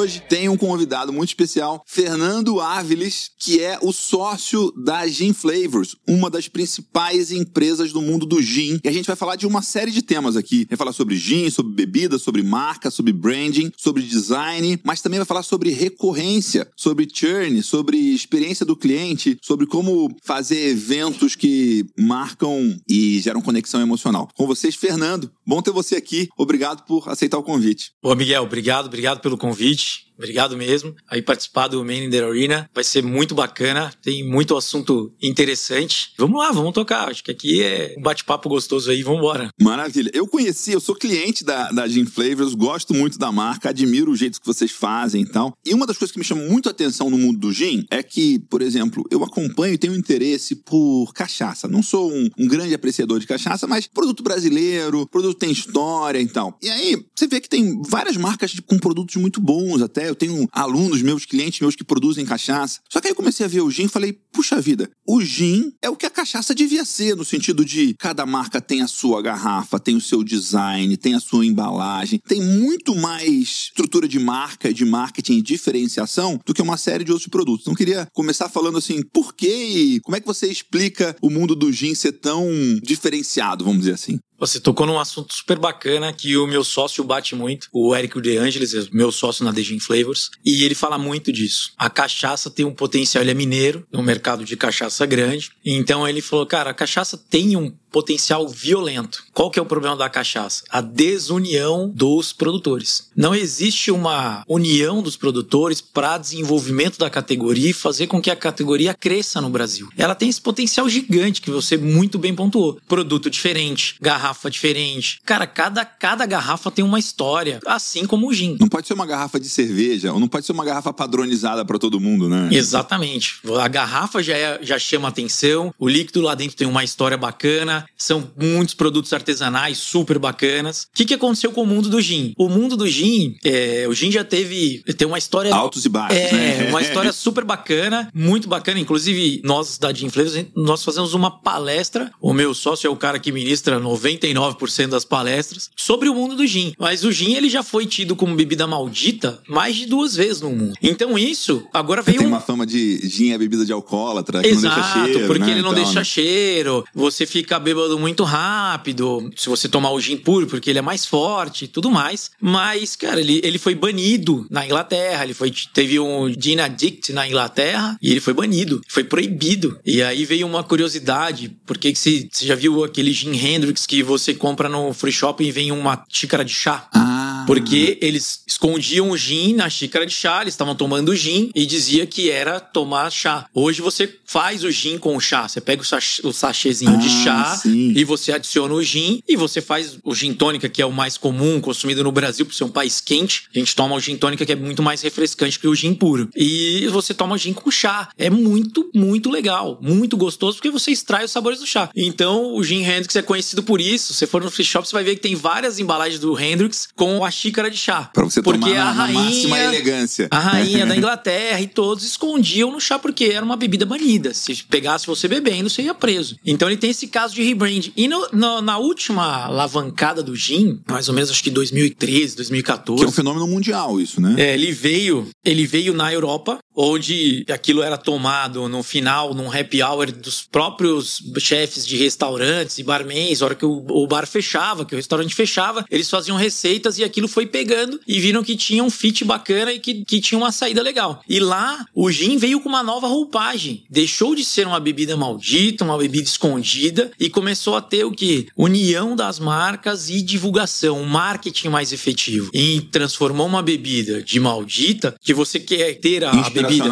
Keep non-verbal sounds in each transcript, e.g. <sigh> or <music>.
hoje tem um convidado muito especial, Fernando Áviles, que é o sócio da Gin Flavors, uma das principais empresas do mundo do gin. E a gente vai falar de uma série de temas aqui. Vai falar sobre gin, sobre bebida, sobre marca, sobre branding, sobre design, mas também vai falar sobre recorrência, sobre churn, sobre experiência do cliente, sobre como fazer eventos que marcam e geram conexão emocional. Com vocês, Fernando. Bom ter você aqui. Obrigado por aceitar o convite. Ô, Miguel, obrigado, obrigado pelo convite. much Obrigado mesmo. Aí participar do Man in the Arena vai ser muito bacana. Tem muito assunto interessante. Vamos lá, vamos tocar. Acho que aqui é um bate-papo gostoso aí. Vamos embora. Maravilha. Eu conheci, eu sou cliente da, da Gin Flavors, gosto muito da marca, admiro o jeito que vocês fazem e tal. E uma das coisas que me chama muito a atenção no mundo do gin é que, por exemplo, eu acompanho e tenho interesse por cachaça. Não sou um, um grande apreciador de cachaça, mas produto brasileiro, produto tem história e tal. E aí, você vê que tem várias marcas com produtos muito bons até eu tenho alunos meus, clientes meus que produzem cachaça. Só que aí eu comecei a ver o gin e falei, puxa vida, o gin é o que a cachaça devia ser, no sentido de cada marca tem a sua garrafa, tem o seu design, tem a sua embalagem, tem muito mais estrutura de marca, de marketing e diferenciação do que uma série de outros produtos. Então, queria começar falando assim, por que como é que você explica o mundo do gin ser tão diferenciado, vamos dizer assim? Você tocou num assunto super bacana que o meu sócio bate muito, o Érico De Angelis, meu sócio na Dejin Flavors, e ele fala muito disso. A cachaça tem um potencial, ele é mineiro, no mercado de cachaça grande. Então ele falou, cara, a cachaça tem um potencial violento. Qual que é o problema da cachaça? A desunião dos produtores. Não existe uma união dos produtores para desenvolvimento da categoria e fazer com que a categoria cresça no Brasil. Ela tem esse potencial gigante que você muito bem pontuou. Produto diferente, garrafa diferente. Cara, cada, cada garrafa tem uma história, assim como o gin. Não pode ser uma garrafa de cerveja, ou não pode ser uma garrafa padronizada para todo mundo, né? Exatamente. A garrafa já, é, já chama atenção, o líquido lá dentro tem uma história bacana, são muitos produtos artesanais super bacanas. O que, que aconteceu com o mundo do gin? O mundo do gin, é, o gin já teve tem uma história altos e baixos, é, né? uma história <laughs> super bacana, muito bacana. Inclusive nós da Gin Flavors nós fazemos uma palestra. O meu sócio é o cara que ministra 99% das palestras sobre o mundo do gin. Mas o gin ele já foi tido como bebida maldita mais de duas vezes no mundo. Então isso agora veio tem uma fama de gin é bebida de alcoólatra, que Exato, não deixa cheiro, porque né? ele não então, deixa né? cheiro. Você fica bêbado muito rápido, se você tomar o gin puro, porque ele é mais forte e tudo mais. Mas, cara, ele, ele foi banido na Inglaterra, ele foi, teve um gin addict na Inglaterra e ele foi banido, foi proibido. E aí veio uma curiosidade, porque você, você já viu aquele gin Hendrix que você compra no free shop e vem uma xícara de chá? Ah. Porque eles escondiam o gin na xícara de chá, eles estavam tomando gin e dizia que era tomar chá. Hoje você faz o gin com o chá, você pega o, sach o sachêzinho de Ah, chá sim. e você adiciona o gin e você faz o gin tônica, que é o mais comum, consumido no Brasil por ser um país quente. A gente toma o gin tônica que é muito mais refrescante que o gin puro. E você toma o gin com chá. É muito, muito legal, muito gostoso porque você extrai os sabores do chá. Então, o gin Hendrix é conhecido por isso. Se for no free shop, você vai ver que tem várias embalagens do Hendrix com a xícara de chá. Pra você porque tomar a na máxima rainha elegância. a rainha da <laughs> Inglaterra e todos escondiam no chá porque era uma bebida banida. Se pegasse você bebendo, você ia preso. Então ele tem esse caso de rebrand. E no- no- na última alavancada do gin, mais ou menos acho que 2013, 2014. Que é um fenômeno mundial isso, né? É, ele veio, ele veio na Europa, onde aquilo era tomado no final, num happy hour dos próprios chefes de restaurantes e barmans, a hora que o, o bar fechava, que o restaurante fechava, eles faziam receitas e aquilo foi pegando e viram que tinha um fit bacana e que, que tinha uma saída legal. E lá, o gin veio com uma nova roupagem. Deixou de ser uma bebida maldita, uma bebida escondida e começou a ter o que? União das marcas e divulgação, um marketing mais efetivo. E transformou uma bebida de maldita que você quer ter a, a bebida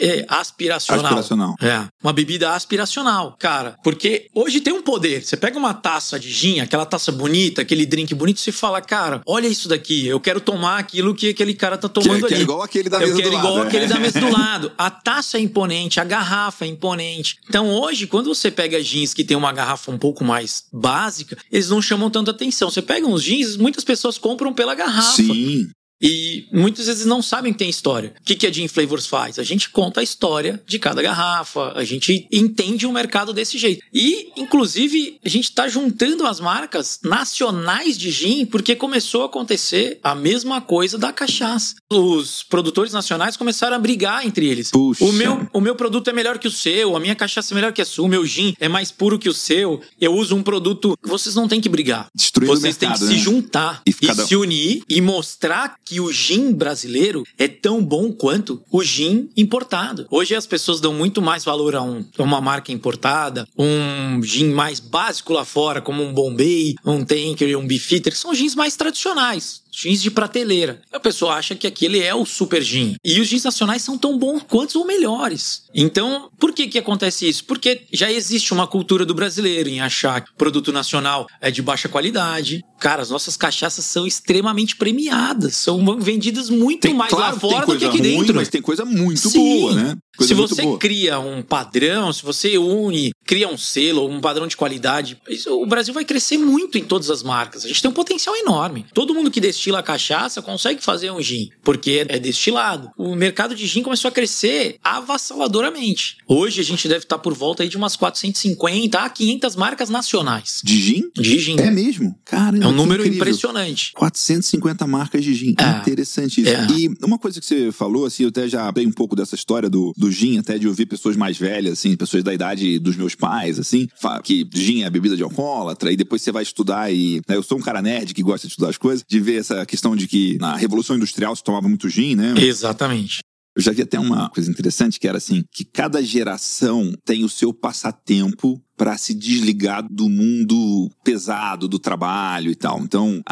é, aspiracional. Aspiracional. É, uma bebida aspiracional, cara. Porque hoje tem um poder. Você pega uma taça de gin, aquela taça bonita, aquele drink bonito, você fala, cara, olha isso isso daqui. Eu quero tomar aquilo que aquele cara tá tomando que, ali. Que é igual aquele da mesa eu quero do igual lado. aquele é. da mesa do <laughs> lado. A taça é imponente, a garrafa é imponente. Então hoje, quando você pega jeans que tem uma garrafa um pouco mais básica, eles não chamam tanta atenção. Você pega uns jeans, muitas pessoas compram pela garrafa. Sim. E muitas vezes não sabem que tem história. O que, a Gin Flavors faz? A gente conta a história de cada garrafa, a gente entende o mercado desse jeito. E, inclusive, a gente está juntando as marcas nacionais de gin porque começou a acontecer a mesma coisa da cachaça. Os produtores nacionais começaram a brigar entre eles. Puxa. O meu, o meu produto é melhor que o seu, a minha cachaça é melhor que a sua, o meu gin é mais puro que o seu. Eu uso um produto. Vocês não têm que brigar. Destruindo Vocês têm que mercado, se né? juntar E e, cada- se unir e mostrar que o gin brasileiro é tão bom quanto o gin importado. Hoje as pessoas dão muito mais valor a, um- a uma marca importada, um gin mais básico lá fora, como um Bombay, um Tanker, um Beefeater, que são gins mais tradicionais. Gins de prateleira. A pessoa acha que aquele é o super gin. E os gins nacionais são tão bons quanto ou melhores. Então, por que que acontece isso? Porque já existe uma cultura do brasileiro em achar que produto nacional é de baixa qualidade. Cara, as nossas cachaças são extremamente premiadas. São vendidas muito mais claro lá tem fora do que aqui ruim, dentro. Mas tem coisa muito Sim. boa, né? Coisa se você boa. cria um padrão, se você une, cria um selo, um padrão de qualidade, o Brasil vai crescer muito em todas as marcas. A gente tem um potencial enorme. Todo mundo que destila cachaça consegue fazer um gin, porque é destilado. O mercado de gin começou a crescer avassaladoramente. Hoje a gente deve estar por volta aí de umas 450 a 500 marcas nacionais De gin? de gin. É mesmo? Caramba, É um número incrível. impressionante. 450 marcas de gin. É. Interessante isso. É. E uma coisa que você falou, assim, eu até já abri um pouco dessa história do, do gin, até de ouvir pessoas mais velhas, assim, pessoas da idade dos meus pais, assim, que gin é bebida de alcoólatra, e depois você vai estudar e... né, eu sou um cara nerd que gosta de estudar as coisas, de ver essa questão de que na Revolução Industrial se tomava muito gin, né? Exatamente. Eu já vi até uma coisa interessante que era assim, que cada geração tem o seu passatempo para se desligar do mundo pesado do trabalho e tal. Então,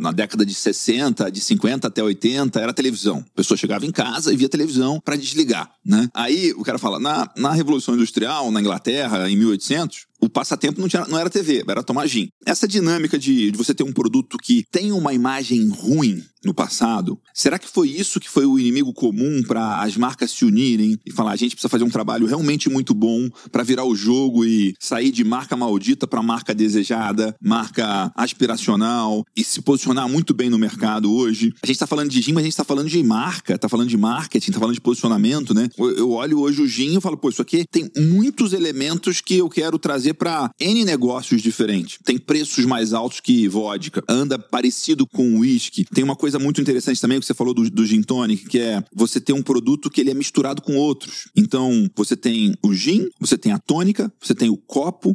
na década de 60, de 50 até 80 era televisão. A pessoa chegava em casa e via televisão para desligar, né? Aí o cara fala, na, na Revolução Industrial, na Inglaterra, em 1800, o passatempo não, tinha, não era TV, era tomar gin. Essa dinâmica de, de você ter um produto que tem uma imagem ruim no passado, será que foi isso que foi o inimigo comum para as marcas se unirem e falar a gente precisa fazer um trabalho realmente muito bom para virar o jogo e sair de marca maldita para marca desejada, marca aspiracional e se posicionar muito bem no mercado hoje? A gente está falando de gin, mas a gente está falando de marca, está falando de marketing, está falando de posicionamento, né? Eu, olho hoje o gin e falo, pô, isso aqui tem muitos elementos que eu quero trazer para N negócios diferentes. Tem preços mais altos que vodka, anda parecido com whisky. Tem uma coisa muito interessante também que você falou do, do gin tonic, que é você ter um produto que ele é misturado com outros. Então, você tem o gin, você tem a tônica, você tem o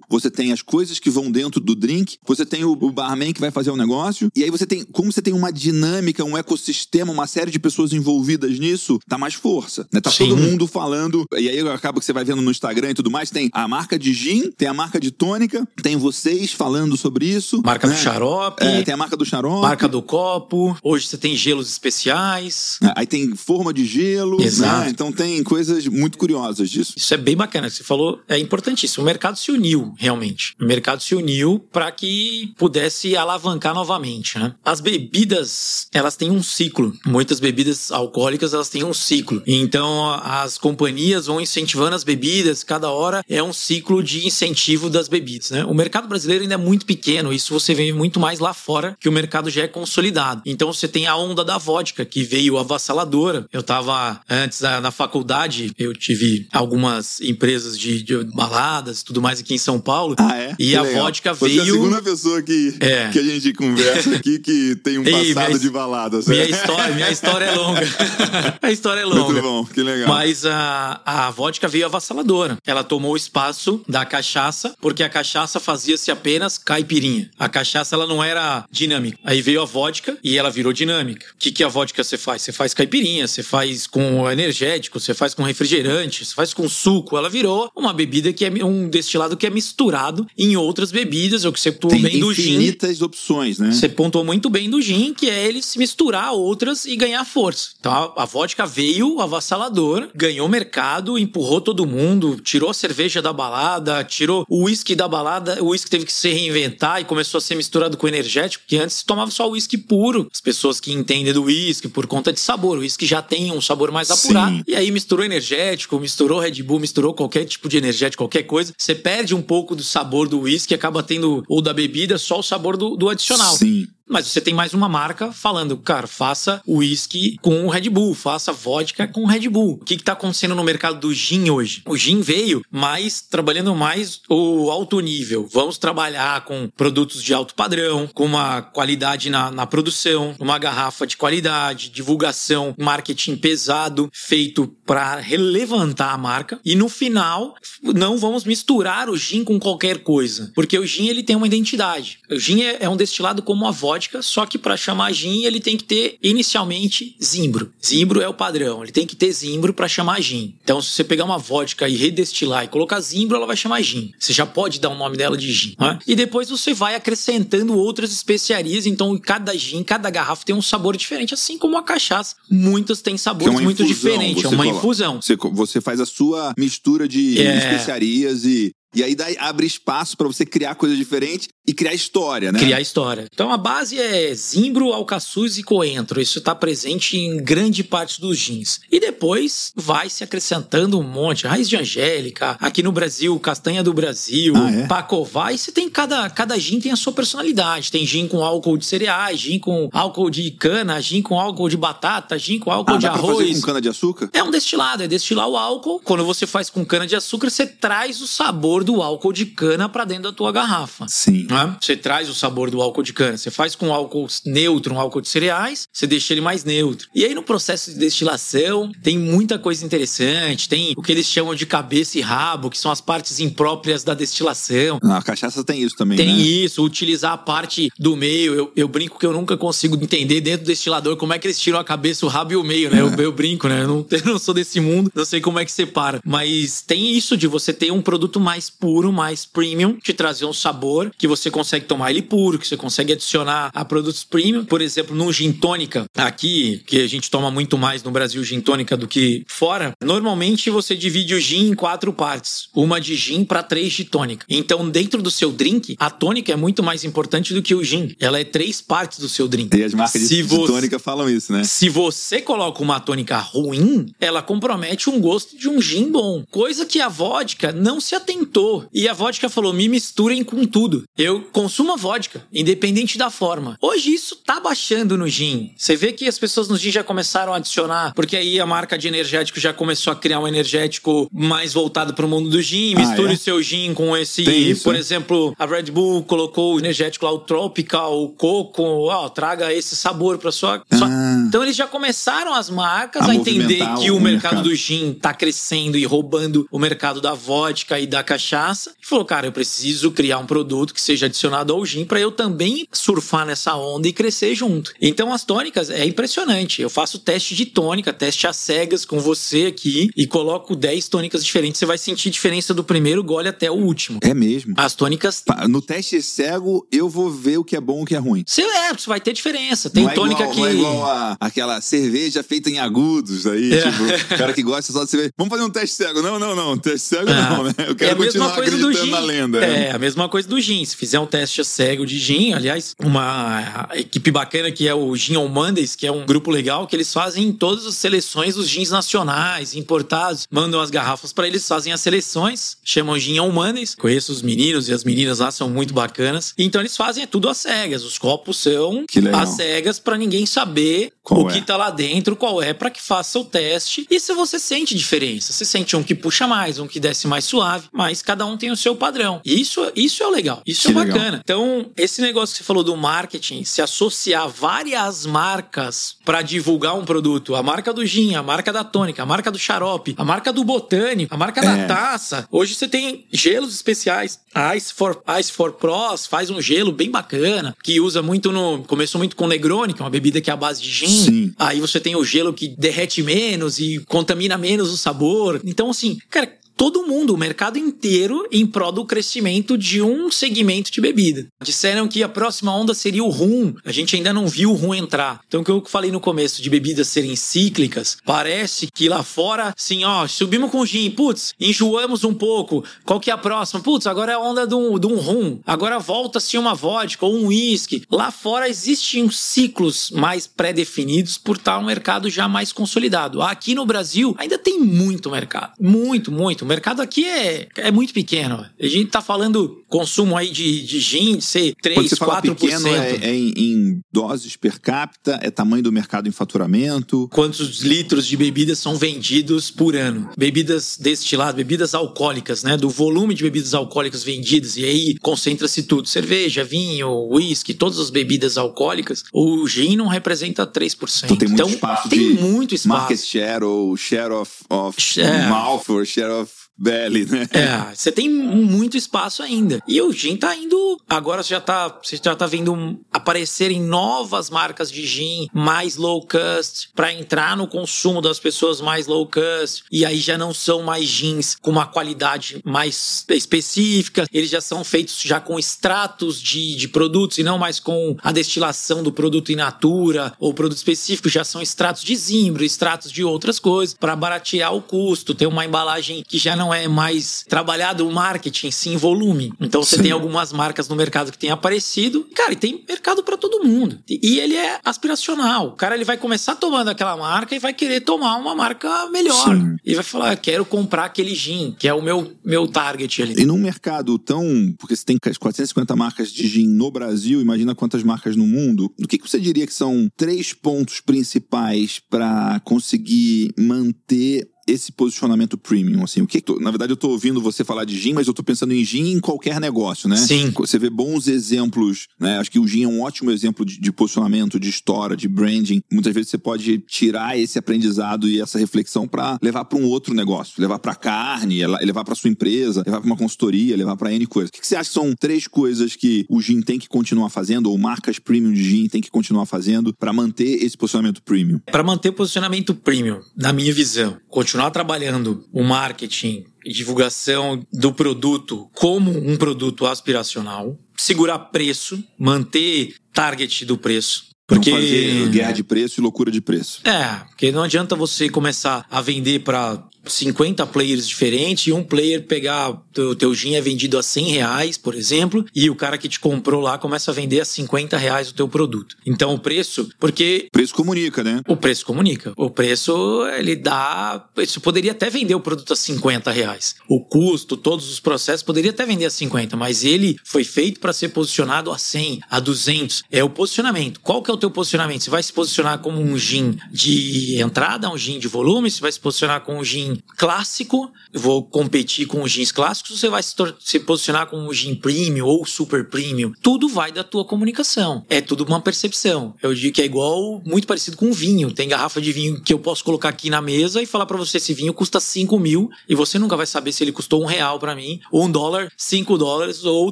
você tem as coisas que vão dentro do drink, você tem o, o barman que vai fazer o negócio, e aí você tem, como você tem uma dinâmica, um ecossistema, uma série de pessoas envolvidas nisso, dá mais força, né? Tá Sim. todo mundo falando, e aí acaba que você vai vendo no Instagram e tudo mais, tem a marca de gin, tem a marca de tônica, tem vocês falando sobre isso. Marca né? do xarope, É, tem a marca do xarope. marca do copo. Hoje você tem gelos especiais. né? Aí tem forma de gelo, Exato. né? Então tem coisas muito curiosas disso. Isso é bem bacana. Você falou, é importantíssimo. O mercado se uniu, realmente. O mercado se uniu para que pudesse alavancar novamente, né? As bebidas, elas têm um ciclo. Muitas bebidas alcoólicas, elas têm um ciclo. Então, as companhias vão incentivando as bebidas. Cada hora é um ciclo de incentivo das bebidas, né? O mercado brasileiro ainda é muito pequeno. Isso você vê muito mais lá fora, que o mercado já é consolidado. Então, você tem a onda da vodka, que veio avassaladora. Eu tava antes na, faculdade, eu tive algumas empresas de, de baladas tudo mais em São Paulo. Ah, é? E Que a legal. vodka Você veio. é a segunda pessoa que, É. que a gente conversa aqui que tem um <laughs> Ei, passado minha- de balada. Minha história, minha história é longa. <laughs> a história é longa. Muito bom, que legal. Mas a, a vodka veio avassaladora. Ela tomou o espaço da cachaça, porque a cachaça fazia-se apenas caipirinha. A cachaça ela não era dinâmica. Aí veio a vodka e ela virou dinâmica. O que, que a vodka você faz? Você faz caipirinha, você faz com energético, você faz com refrigerante, você faz com suco. Ela virou uma bebida que é um destilado que é misturado em outras bebidas, é o que você pontuou bem do gin. infinitas opções, né? Você pontuou muito bem do gin, que é ele se misturar a outras e ganhar força. Então a, a vodka veio avassaladora, ganhou mercado, empurrou todo mundo, tirou a cerveja da balada, tirou o uísque da balada, o uísque teve que se reinventar e começou a ser misturado com energético, que antes se tomava só uísque puro. As pessoas que entendem do uísque por conta de sabor, o uísque já tem um sabor mais apurado. Sim. E aí misturou energético, misturou Red Bull, misturou qualquer tipo de energético, qualquer coisa. Você perde um pouco do sabor do uísque, acaba tendo, ou da bebida, só o sabor do, do adicional. Sim. Mas você tem mais uma marca falando, cara, faça uísque com o Red Bull, faça vodka com o Red Bull. O que está acontecendo no mercado do gin hoje? O gin veio mais trabalhando mais o alto nível. Vamos trabalhar com produtos de alto padrão, com uma qualidade na, na produção, uma garrafa de qualidade, divulgação, marketing pesado, feito para relevantar a marca. E no final, não vamos misturar o gin com qualquer coisa, porque o gin ele tem uma identidade. O gin é, é um destilado como a vodka vodka, só que para chamar gin ele tem que ter inicialmente zimbro. Zimbro é o padrão, ele tem que ter zimbro para chamar gin. Então se você pegar uma vodka e redestilar e colocar zimbro, ela vai chamar gin. Você já pode dar o nome dela de gin. Né? E depois você vai acrescentando outras especiarias, então cada gin, cada garrafa tem um sabor diferente, assim como a cachaça. Muitas têm sabores é muito diferentes, é uma coloca- infusão. Você, você faz a sua mistura de É. especiarias e, e aí dá, abre espaço para você criar coisas diferentes e criar história, né? Criar história. Então a base é zimbro, alcaçuz e coentro. Isso está presente em grande parte dos gins. E depois vai se acrescentando um monte. Raiz de Angélica, aqui no Brasil, Castanha do Brasil, Ah, é? Pacová. E você tem cada, cada gin tem a sua personalidade. Tem gin com álcool de cereais, gin com álcool de cana, gin com álcool de batata, gin com álcool Ah, de pra fazer arroz. com cana de açúcar? É um destilado, é destilar o álcool. Quando você faz com cana de açúcar, você traz o sabor do álcool de cana para dentro da tua garrafa. Sim. né? Você traz o sabor do álcool de cana. Você faz com álcool neutro, um álcool de cereais, você deixa ele mais neutro. E aí no processo de destilação tem muita coisa interessante. Tem o que eles chamam de cabeça e rabo, que são as partes impróprias da destilação. A cachaça tem isso também, Tem né? isso, utilizar a parte do meio. Eu, eu brinco que eu nunca consigo entender dentro do destilador como é que eles tiram a cabeça, o rabo e o meio, né? Eu, eu brinco, né? Eu não, <laughs> eu não sou desse mundo, não sei como é que separa. Mas tem isso de você ter um produto mais puro, mais premium, te trazer um sabor que você consegue tomar ele puro, que você consegue adicionar a produtos premium. Por exemplo, num gin tônica, aqui, que a gente toma muito mais no Brasil gin tônica do que fora, normalmente você divide o gin em quatro partes. Uma de gin para três de tônica. Então, dentro do seu drink, a tônica é muito mais importante do que o gin. Ela é três partes do seu drink. E as marcas de, Se de você- tônica falam isso, né? se você coloca uma tônica ruim, ela compromete um gosto de um gin bom. Coisa que a vodka não se atentou. E a vodka falou: me misturem com tudo. Eu consumo a vodka, independente da forma. Hoje isso tá baixando no gin. Você vê que as pessoas no gin já começaram a adicionar, porque aí a marca de energético já começou a criar um energético mais voltado para o mundo do gin. Ah, Misture é? o seu gin com esse, Tem isso, por né? exemplo, a Red Bull colocou o energético lá, o Tropical, o Coco, ó, traga esse sabor para sua. sua- Ah. Então eles já começaram as marcas A a, entender que o o, mercado, mercado. do gin tá crescendo e roubando o mercado da vodka e da cachaça. E falou, cara, eu preciso criar um produto que seja adicionado ao gin para eu também surfar nessa onda e crescer junto. Então as tônicas é impressionante. Eu faço teste de tônica, teste às cegas com você aqui e coloco 10 tônicas diferentes. Você vai sentir diferença do primeiro gole até o último. É mesmo. As tônicas No teste cego, eu vou ver o que é bom e o que é ruim. você, é, você vai ter diferença. Tem não é tônica igual, que. Não é igual a, aquela cerveja feita em agudos aí, É. tipo, o cara que gosta só de cerveja. Vamos fazer um teste cego. Não, não, não. Teste cego Ah, não, né? Eu é quero a mesma coisa do gin. lenda. né? É, a mesma coisa do gin. Se fizer um teste cego de gin, aliás, uma equipe bacana que é o Gin on Mondays, que é um grupo legal, que eles fazem todas as seleções dos gins nacionais, importados, mandam as garrafas para eles, fazem as seleções, chamam Gin on Mondays. Conheço os meninos e as meninas lá são muito bacanas. Então eles fazem é tudo às cegas. Os copos são às cegas para ninguém saber Qual o é. que tá lá dentro, qual é, para que faça o teste. E se você sente diferença, você sente um que puxa mais, um que desce mais suave, mas cada um tem o seu padrão. E isso, isso é o legal, isso Que é legal. bacana. Então, esse negócio que você falou do marketing, se associar várias marcas para divulgar um produto, a marca do gin, a marca da tônica, a marca do xarope, a marca do botânico, a marca É. da taça. Hoje você tem gelos especiais. A Ice for, Ice for Pros faz um gelo bem bacana, que usa muito no. Começou muito com Negroni, que é uma bebida que é a base de gin. Sim. Aí você tem o gelo que derrete menos e contamina menos o sabor. Então, assim, cara. Todo mundo, o mercado inteiro, em prol do crescimento de um segmento de bebida. Disseram que a próxima onda seria o rum. A gente ainda não viu o rum entrar. Então, o que eu falei no começo de bebidas serem cíclicas, parece que lá fora, assim, ó, subimos com gin, putz, enjoamos um pouco. Qual que é a próxima? Putz, agora é a onda de um, um rum. Agora volta-se uma vodka ou um whisky. Lá fora existem ciclos mais pré-definidos por estar um mercado já mais consolidado. Aqui no Brasil ainda tem muito mercado. Muito, muito. O mercado aqui é, é muito pequeno. A gente tá falando consumo aí de, de gin de ser 3, Quando você 4%. Fala pequeno, é, é em, em, doses per capita? É tamanho do mercado em faturamento? Quantos litros de bebidas são vendidos por ano? Bebidas destiladas, bebidas alcoólicas, né? Do volume de bebidas alcoólicas vendidas. E aí concentra-se tudo: cerveja, vinho, uísque, todas as bebidas alcoólicas. O gin não representa 3%. Então tem muito então, espaço tem muito espaço. Market share ou share of, of share. mouth or share of Belly, né? É, você tem muito espaço ainda. E o gin tá indo. Agora você já tá, você já tá vendo aparecerem novas marcas de gin mais low cost para entrar no consumo das pessoas mais low cost. E aí já não são mais gins com uma qualidade mais específica. Eles já são feitos já com extratos de, de produtos e não mais com a destilação do produto in natura ou produto específico. Já são extratos de zimbro, extratos de outras coisas para baratear o custo. Tem uma embalagem que já não não é mais trabalhado o marketing, sim volume. Então você sim. tem algumas marcas no mercado que têm aparecido. Cara, e tem mercado para todo mundo. E ele é aspiracional. O cara ele vai começar tomando aquela marca e vai querer tomar uma marca melhor. Sim. E vai falar, quero comprar aquele gin, que é o meu, meu target ali. E num mercado tão. Porque você tem 450 marcas de gin no Brasil, imagina quantas marcas no mundo. O que, que você diria que são três pontos principais para conseguir manter esse posicionamento premium, assim, o que, na verdade eu tô ouvindo você falar de gin, mas eu tô pensando em gin em qualquer negócio, né? Sim. Você vê bons exemplos, né? Acho que o gin é um ótimo exemplo de, de posicionamento, de história, de branding. Muitas vezes você pode tirar esse aprendizado e essa reflexão para levar para um outro negócio, levar para carne, levar para sua empresa, levar para uma consultoria, levar para N coisas. O que, que você acha que são três coisas que o gin tem que continuar fazendo ou marcas premium de gin tem que continuar fazendo para manter esse posicionamento premium? Para manter o posicionamento premium, na minha visão, continuar continuar trabalhando o marketing e divulgação do produto como um produto aspiracional, segurar preço, manter target do preço. Porque não fazer guerra de preço e loucura de preço. É, porque não adianta você começar a vender para 50 players diferentes e um player pegar o teu gin é vendido a 100 reais, por exemplo, e o cara que te comprou lá começa a vender a 50 reais o teu produto. Então o preço, porque... O preço comunica, né? O preço comunica. O preço, ele dá... Isso poderia até vender o produto a 50 reais. O custo, todos os processos, poderia até vender a 50, mas ele foi feito para ser posicionado a 100, a 200. É o posicionamento. Qual que é o teu posicionamento? Você vai se posicionar como um gin de entrada, um gin de volume? Você vai se posicionar como um gin clássico, eu vou competir com os jeans clássicos, você vai se, se posicionar como um jean premium ou super premium. Tudo vai da tua comunicação. É tudo uma percepção. Eu digo que é igual, muito parecido com vinho. Tem garrafa de vinho que eu posso colocar aqui na mesa e falar para você: esse vinho custa 5 mil e você nunca vai saber se ele custou um real para mim, ou um dólar, 5 dólares ou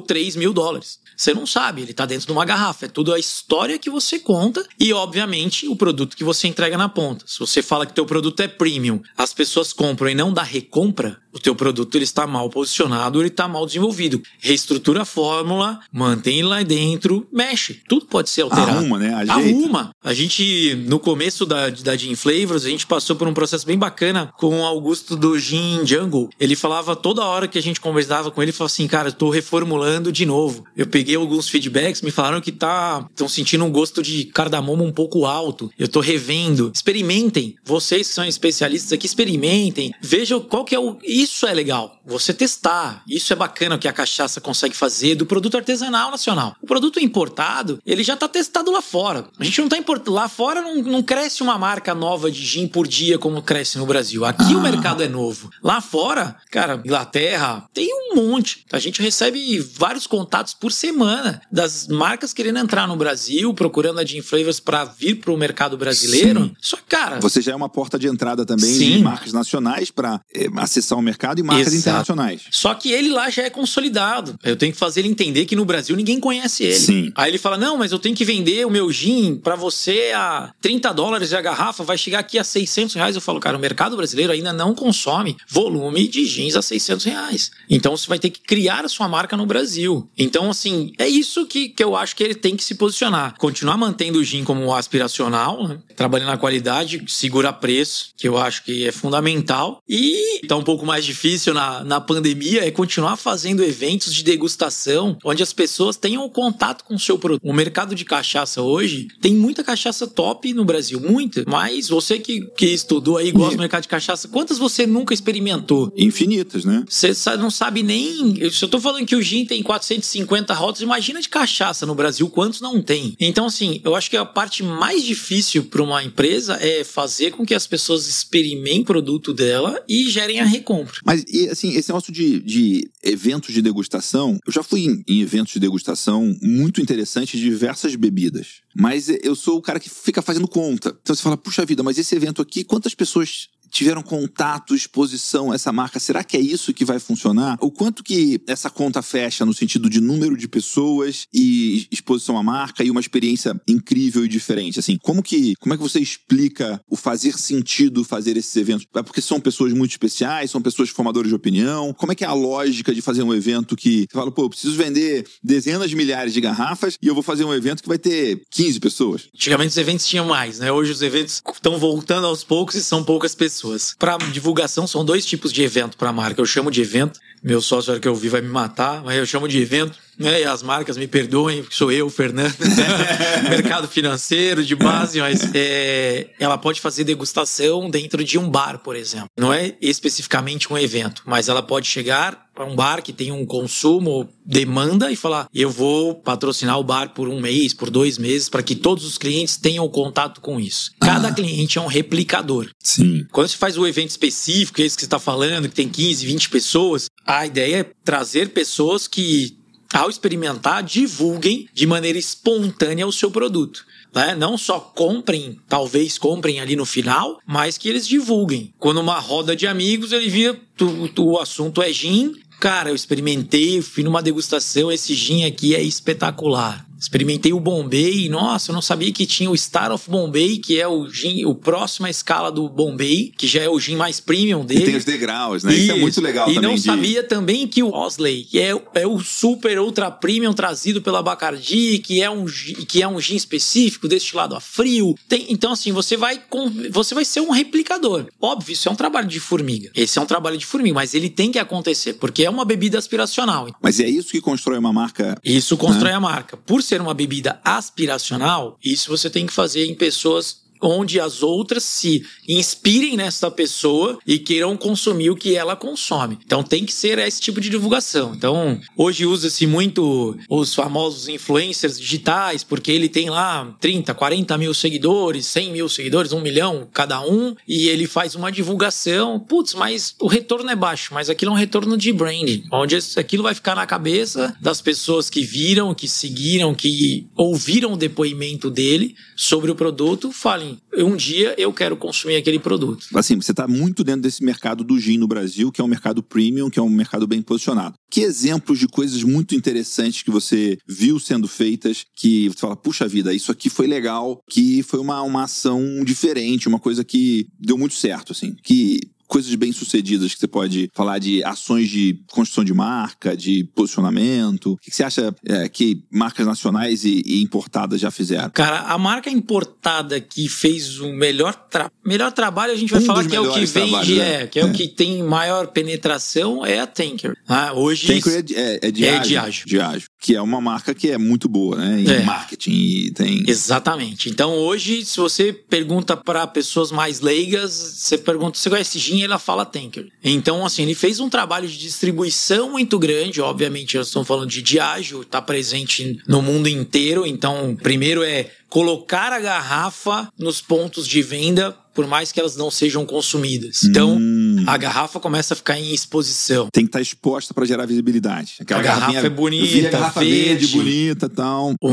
3 mil dólares. Você não sabe, ele tá dentro de uma garrafa. É tudo a história que você conta e, obviamente, o produto que você entrega na ponta. Se você fala que teu produto é premium, as pessoas compram e não dá recompra, o teu produto ele está mal posicionado, ele está mal desenvolvido. Reestrutura a fórmula, mantém lá dentro, mexe. Tudo pode ser alterado. Arruma, né? Ajeita. Arruma. A gente, no começo da, da Gin Flavors, a gente passou por um processo bem bacana com o Augusto do Gin Jungle. Ele falava toda hora que a gente conversava com ele, falava assim, cara, eu tô reformulando de novo. Eu peguei alguns feedbacks, me falaram que tá estão sentindo um gosto de cardamomo um pouco alto. Eu tô revendo. Experimentem. Vocês que são especialistas aqui, experimentem. Vejam qual que é o isso é legal, você testar. Isso é bacana que a cachaça consegue fazer do produto artesanal nacional. O produto importado, ele já está testado lá fora. A gente não está importando. Lá fora não, não, cresce uma marca nova de gin por dia como cresce no Brasil. Aqui ah. o mercado é novo. Lá fora, cara, Inglaterra, tem um monte. A gente recebe vários contatos por semana das marcas querendo entrar no Brasil, procurando a Gin Flavors para vir para o mercado brasileiro. Sim. Só que, cara. Você já é uma porta de entrada também sim. de marcas nacionais para é, acessar o mercado e marcas Exato. internacionais. Só que ele lá já é consolidado. Eu tenho que fazer ele entender que no Brasil ninguém conhece ele. Sim. Aí ele fala: não, mas eu tenho que vender o meu gin para você a 30 dólares a garrafa, vai chegar aqui a 600 reais. Eu falo, cara, o mercado brasileiro ainda não consome volume de jeans a 600 reais. Então você vai ter que criar a sua marca no Brasil. Então, assim, é isso que, que eu acho que ele tem que se posicionar. Continuar mantendo o gin como aspiracional, né? trabalhando na qualidade, segurar preço, que eu acho que é fundamental. E tá um pouco mais difícil na, na pandemia é continuar fazendo eventos de degustação, onde as pessoas tenham contato com o seu produto. O mercado de cachaça hoje tem muita cachaça top no Brasil, muita. Mas você que, que estudou aí, gosta do mercado de cachaça, quantas você nunca experimentou? Infinitas, né? Você não sabe nem. Se eu tô falando que o gin tem 450 rotas, imagina de cachaça no Brasil, quantos não tem? Então, assim, eu acho que a parte mais difícil para uma empresa é fazer com que as pessoas experimentem o produto dela e gerem a recompra. Mas, e, assim, esse negócio de, de eventos de degustação, eu já fui em, em eventos de degustação muito interessantes de diversas bebidas. Mas eu sou o cara que fica fazendo conta. Então você fala, puxa vida, mas esse evento aqui, quantas pessoas tiveram contato, exposição essa marca, será que é isso que vai funcionar? O quanto que essa conta fecha no sentido de número de pessoas e exposição à marca e uma experiência incrível e diferente? Assim, como que, como é que você explica o fazer sentido fazer esses eventos? É porque são pessoas muito especiais, são pessoas formadoras de opinião? Como é que é a lógica de fazer um evento que você fala, pô, eu preciso vender dezenas de milhares de garrafas e eu vou fazer um evento que vai ter 15 pessoas? Antigamente os eventos tinham mais, né? Hoje os eventos estão voltando aos poucos e são poucas pessoas pessoas. Para divulgação, são dois tipos de evento para a marca. Eu chamo de evento. Meu sócio, que eu vi, vai me matar, mas eu chamo de evento. Né? E as marcas me perdoem, porque sou eu, Fernando. Né? <laughs> Mercado financeiro de base, mas é, ela pode fazer degustação dentro de um bar, por exemplo. Não é especificamente um evento, mas ela pode chegar para um bar que tem um consumo, demanda e falar: eu vou patrocinar o bar por um mês, por dois meses, para que todos os clientes tenham contato com isso. Cada ah. cliente é um replicador. Sim. Quando você faz o um evento específico, esse que você está falando, que tem 15, 20 pessoas, a ideia é trazer pessoas que ao experimentar, divulguem de maneira espontânea o seu produto. Né? Não só comprem, talvez comprem ali no final, mas que eles divulguem. Quando uma roda de amigos, ele via tu, tu, o assunto é gin, Cara, eu experimentei, fui numa degustação, esse gin aqui é espetacular. Experimentei o Bombay nossa, eu não sabia que tinha o Star of Bombay, que é o gin, o próximo à escala do Bombay, que já é o gin mais premium dele. E tem os degraus, né? Isso, Isso é muito legal e também. E não de... sabia também que o Osley, que é, é o super ultra premium trazido pela Bacardi, que é um, que é um gin específico, destilado a frio. Tem, então, assim, você vai, com, você vai ser um replicador. Óbvio, isso é um trabalho de formiga. Esse é um trabalho de formiga, mas ele tem que acontecer, porque é uma bebida aspiracional. Mas é isso que constrói uma marca. Isso constrói né? a marca. Por ser uma bebida aspiracional, isso você tem que fazer em pessoas onde as outras se inspirem nessa pessoa e queiram consumir o que ela consome. Então tem que ser esse tipo de divulgação. Então, hoje usa-se muito os famosos influencers digitais, porque ele tem lá 30, 40 mil seguidores, 100 mil seguidores, um milhão cada um, e ele faz uma divulgação. Putz, mas o retorno é baixo, mas aquilo é um retorno de branding, onde aquilo vai ficar na cabeça das pessoas que viram, que seguiram, que ouviram o depoimento dele sobre o produto, falem um dia eu quero consumir aquele produto. Assim, você está muito dentro desse mercado do gin no Brasil, que é um mercado premium, que é um mercado bem posicionado. Que exemplos de coisas muito interessantes que você viu sendo feitas, que você fala, puxa vida, isso aqui foi legal, que foi uma, uma ação diferente, uma coisa que deu muito certo, assim, que coisas bem-sucedidas que você pode falar de ações de construção de marca, de posicionamento? O que você acha é, que marcas nacionais e, e, importadas já fizeram? Cara, a marca importada que fez o melhor, tra melhor trabalho, a gente vai um falar que é o que vende, né? é, que é, é, o que tem maior penetração, é a Tanker. Ah, hoje Tanker é, é, é, de, é ágil, de ágil. Que é uma marca que é muito boa, né? Em é. marketing e tem... Exatamente. Então hoje, se você pergunta para pessoas mais leigas, você pergunta, você conhece gin? ela fala tanker. Então, assim, ele fez um trabalho de distribuição muito grande. Obviamente, nós estamos falando de Diageo, está presente no mundo inteiro. Então, primeiro é colocar a garrafa nos pontos de venda por mais que elas não sejam consumidas. Então, hum. a garrafa começa a ficar em exposição. Tem que estar exposta para gerar visibilidade. Aquela a garrafa é bonita, garrafa verde, verde bonita tal. O,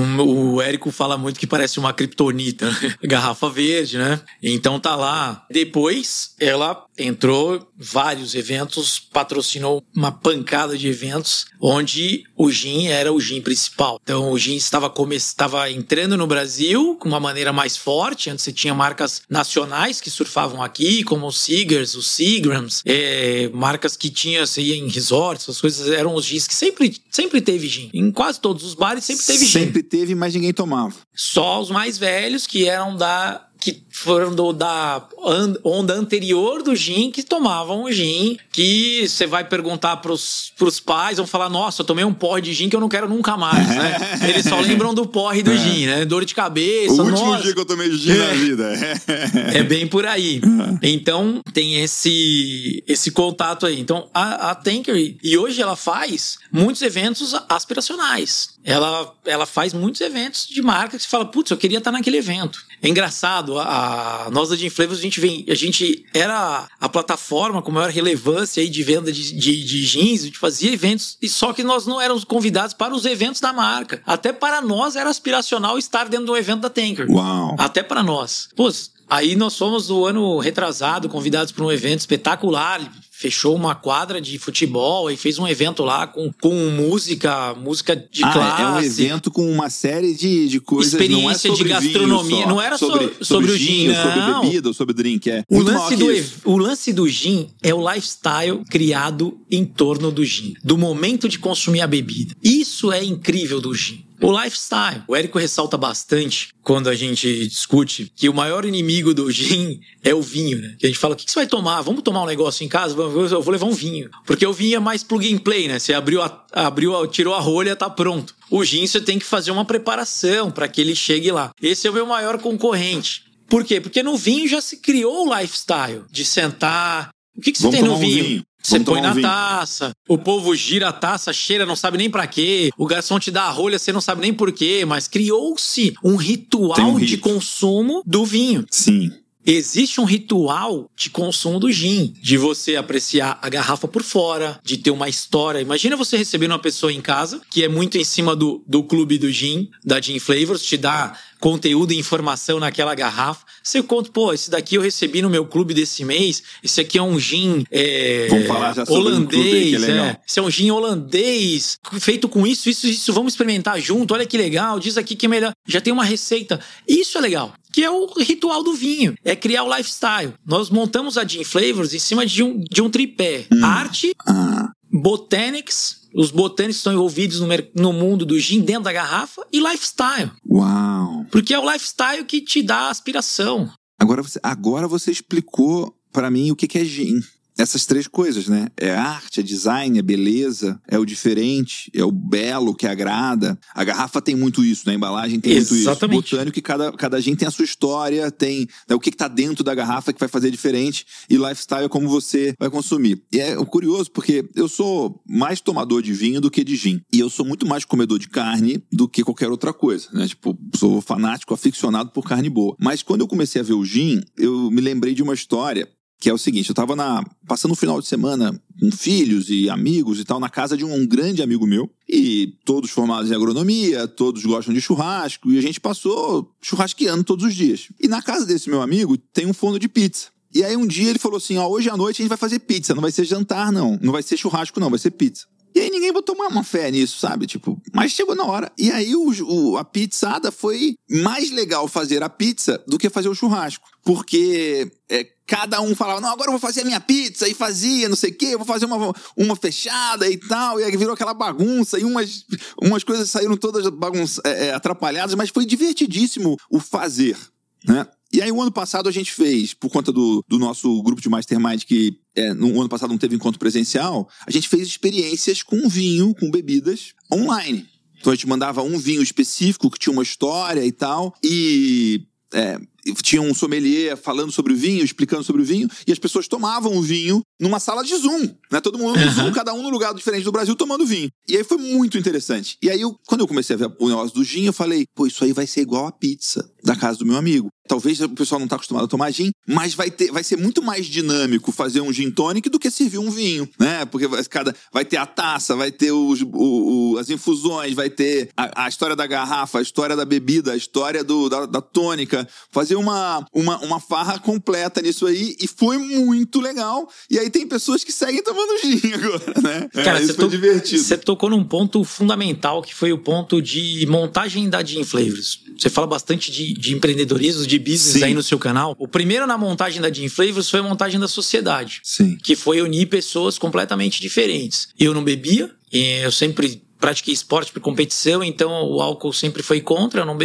o Érico fala muito que parece uma criptonita, né? <laughs> garrafa verde, né? Então tá lá. Depois ela entrou vários eventos, patrocinou uma pancada de eventos onde o gin era o gin principal. Então o gin estava come... estava entrando no Brasil com uma maneira mais forte. Antes você tinha marcas nacionais que surfavam aqui, como o Seagers, os Seagrams, é, marcas que tinha você ia em resorts, essas coisas eram os gins que sempre sempre teve gin. Em quase todos os bares sempre teve gin. Sempre teve, mas ninguém tomava. Só os mais velhos que eram da que foram do, da onda anterior do gin que tomavam o gin, que você vai perguntar pros, pros pais, vão falar, nossa, eu tomei um porre de gin que eu não quero nunca mais, né? <laughs> Eles só lembram do porre do é. gin, né? Dor de cabeça, O último nossa. dia que eu tomei gin na <laughs> vida. é bem por aí. <laughs> Então, tem esse, esse contato aí. Então, a, a Tankery, e hoje ela faz muitos eventos aspiracionais. Ela, ela faz muitos eventos de marca que você fala, putz, eu queria estar naquele evento. É engraçado, a, a nós da Flavors, a gente vem, a gente era a plataforma com maior relevância aí de venda de, de, de jeans, a gente fazia eventos, e só que nós não éramos convidados para os eventos da marca. Até para nós era aspiracional estar dentro do evento da Tanker. Uau! Até para nós. Pô, Aí nós fomos do ano retrasado convidados para um evento espetacular fechou uma quadra de futebol e fez um evento lá com, com música, música de ah, classe. É um evento com uma série de, de coisas. Experiência não é de gastronomia. Não era sobre, sobre, sobre o gin, não. Sobre bebida ou sobre drink. É o, lance do, o lance do gin é o lifestyle criado em torno do gin, do momento de consumir a bebida. Isso é incrível do gin. O lifestyle. O Érico ressalta bastante quando a gente discute que o maior inimigo do gin é o vinho, né? Que a gente fala, o que você vai tomar? Vamos tomar um negócio em casa? Eu vou levar um vinho. Porque o vinho é mais plug and play, né? Você abriu, a, abriu tirou a rolha, tá pronto. O gin você tem que fazer uma preparação para que ele chegue lá. Esse é o meu maior concorrente. Por quê? Porque no vinho já se criou o lifestyle de sentar. O que, que você Vamos tem no vinho? Um vinho. Você põe na um taça, o povo gira a taça, cheira, não sabe nem para quê. O garçom te dá a rolha, você não sabe nem por quê. Mas criou-se um ritual um de consumo do vinho. Sim. Existe um ritual de consumo do gin, de você apreciar a garrafa por fora, de ter uma história. Imagina você recebendo uma pessoa em casa que é muito em cima do, do clube do gin, da Gin Flavors, te dá conteúdo e informação naquela garrafa. Você conta, pô, esse daqui eu recebi no meu clube desse mês. Esse aqui é um gin é, holandês. é, é. Esse é um gin holandês, feito com isso, isso, isso. Vamos experimentar junto. Olha que legal. Diz aqui que é melhor. Já tem uma receita. Isso é legal que é o ritual do vinho, é criar o lifestyle. Nós montamos a Gin Flavors em cima de um, de um tripé: hum. arte, ah. botanics os botânicos estão envolvidos no, no, mundo do gin dentro da garrafa e lifestyle. Uau! Porque é o lifestyle que te dá aspiração. Agora você, agora você explicou para mim o que, que é gin essas três coisas, né? É arte, é design, é beleza, é o diferente, é o belo que agrada. A garrafa tem muito isso, né? A embalagem tem Exatamente. muito isso. Botânico que cada, cada gente tem a sua história, tem né, o que, está dentro da garrafa que vai fazer diferente e lifestyle é como você vai consumir. E é curioso porque eu sou mais tomador de vinho do que de gin. E eu sou muito mais comedor de carne do que qualquer outra coisa, né? Tipo, sou fanático, aficionado por carne boa. Mas quando eu comecei a ver o gin, eu me lembrei de uma história que é o seguinte, eu tava na, passando um final de semana com filhos e amigos e tal, na casa de um, um grande amigo meu, e todos formados em agronomia, todos gostam de churrasco, e a gente passou churrasqueando todos os dias. E na casa desse meu amigo tem um forno de pizza. E aí um dia ele falou assim, ó, hoje à noite a gente vai fazer pizza, não vai ser jantar não, não vai ser churrasco não, vai ser pizza. E aí ninguém botou uma, uma fé nisso, sabe? Tipo, mas chegou na hora. E aí o, o, a pizzada foi mais legal fazer a pizza do que fazer o churrasco. Porque é, cada um falava, não, agora eu vou fazer a minha pizza, e fazia, não sei o quê, vou fazer uma, uma fechada e tal, e aí virou aquela bagunça, e umas, umas coisas saíram todas bagunça, é, é, atrapalhadas, mas foi divertidíssimo o fazer, né? E aí, o ano passado, a gente fez, por conta do, do nosso grupo de Mastermind, que é, no ano passado não teve encontro presencial, a gente fez experiências com vinho, com bebidas online. Então a gente mandava um vinho específico que tinha uma história e tal, e é, tinha um sommelier falando sobre o vinho, explicando sobre o vinho, e as pessoas tomavam o vinho numa sala de Zoom, né? Todo mundo no Zoom, cada um no lugar diferente do Brasil tomando vinho. E aí foi muito interessante. E aí, eu, quando eu comecei a ver o negócio do gin, eu falei, pô, isso aí vai ser igual a pizza da casa do meu amigo. Talvez o pessoal não está acostumado a tomar gin, mas vai, ter, vai ser muito mais dinâmico fazer um gin tonic do que servir um vinho, né? Porque vai, cada, vai ter a taça, vai ter os, o, o, as infusões, vai ter a, a, história da garrafa, a história da bebida, a história do, da, da tônica. Fazer uma, uma, uma farra completa nisso aí e foi muito legal. E aí tem pessoas que seguem tomando gin <laughs> agora, né? Cara, é, isso foi to divertido. Você tocou num ponto fundamental que foi o ponto de montagem da Gin Flavors. Você fala bastante de, de empreendedorismo, de business Sim. aí no seu canal. O primeiro na montagem da Gin Flavors foi a montagem da sociedade. Sim. Que foi unir pessoas completamente diferentes. Eu não bebia, eu sempre pratiquei esporte por competição, então o álcool sempre foi contra. Eu não,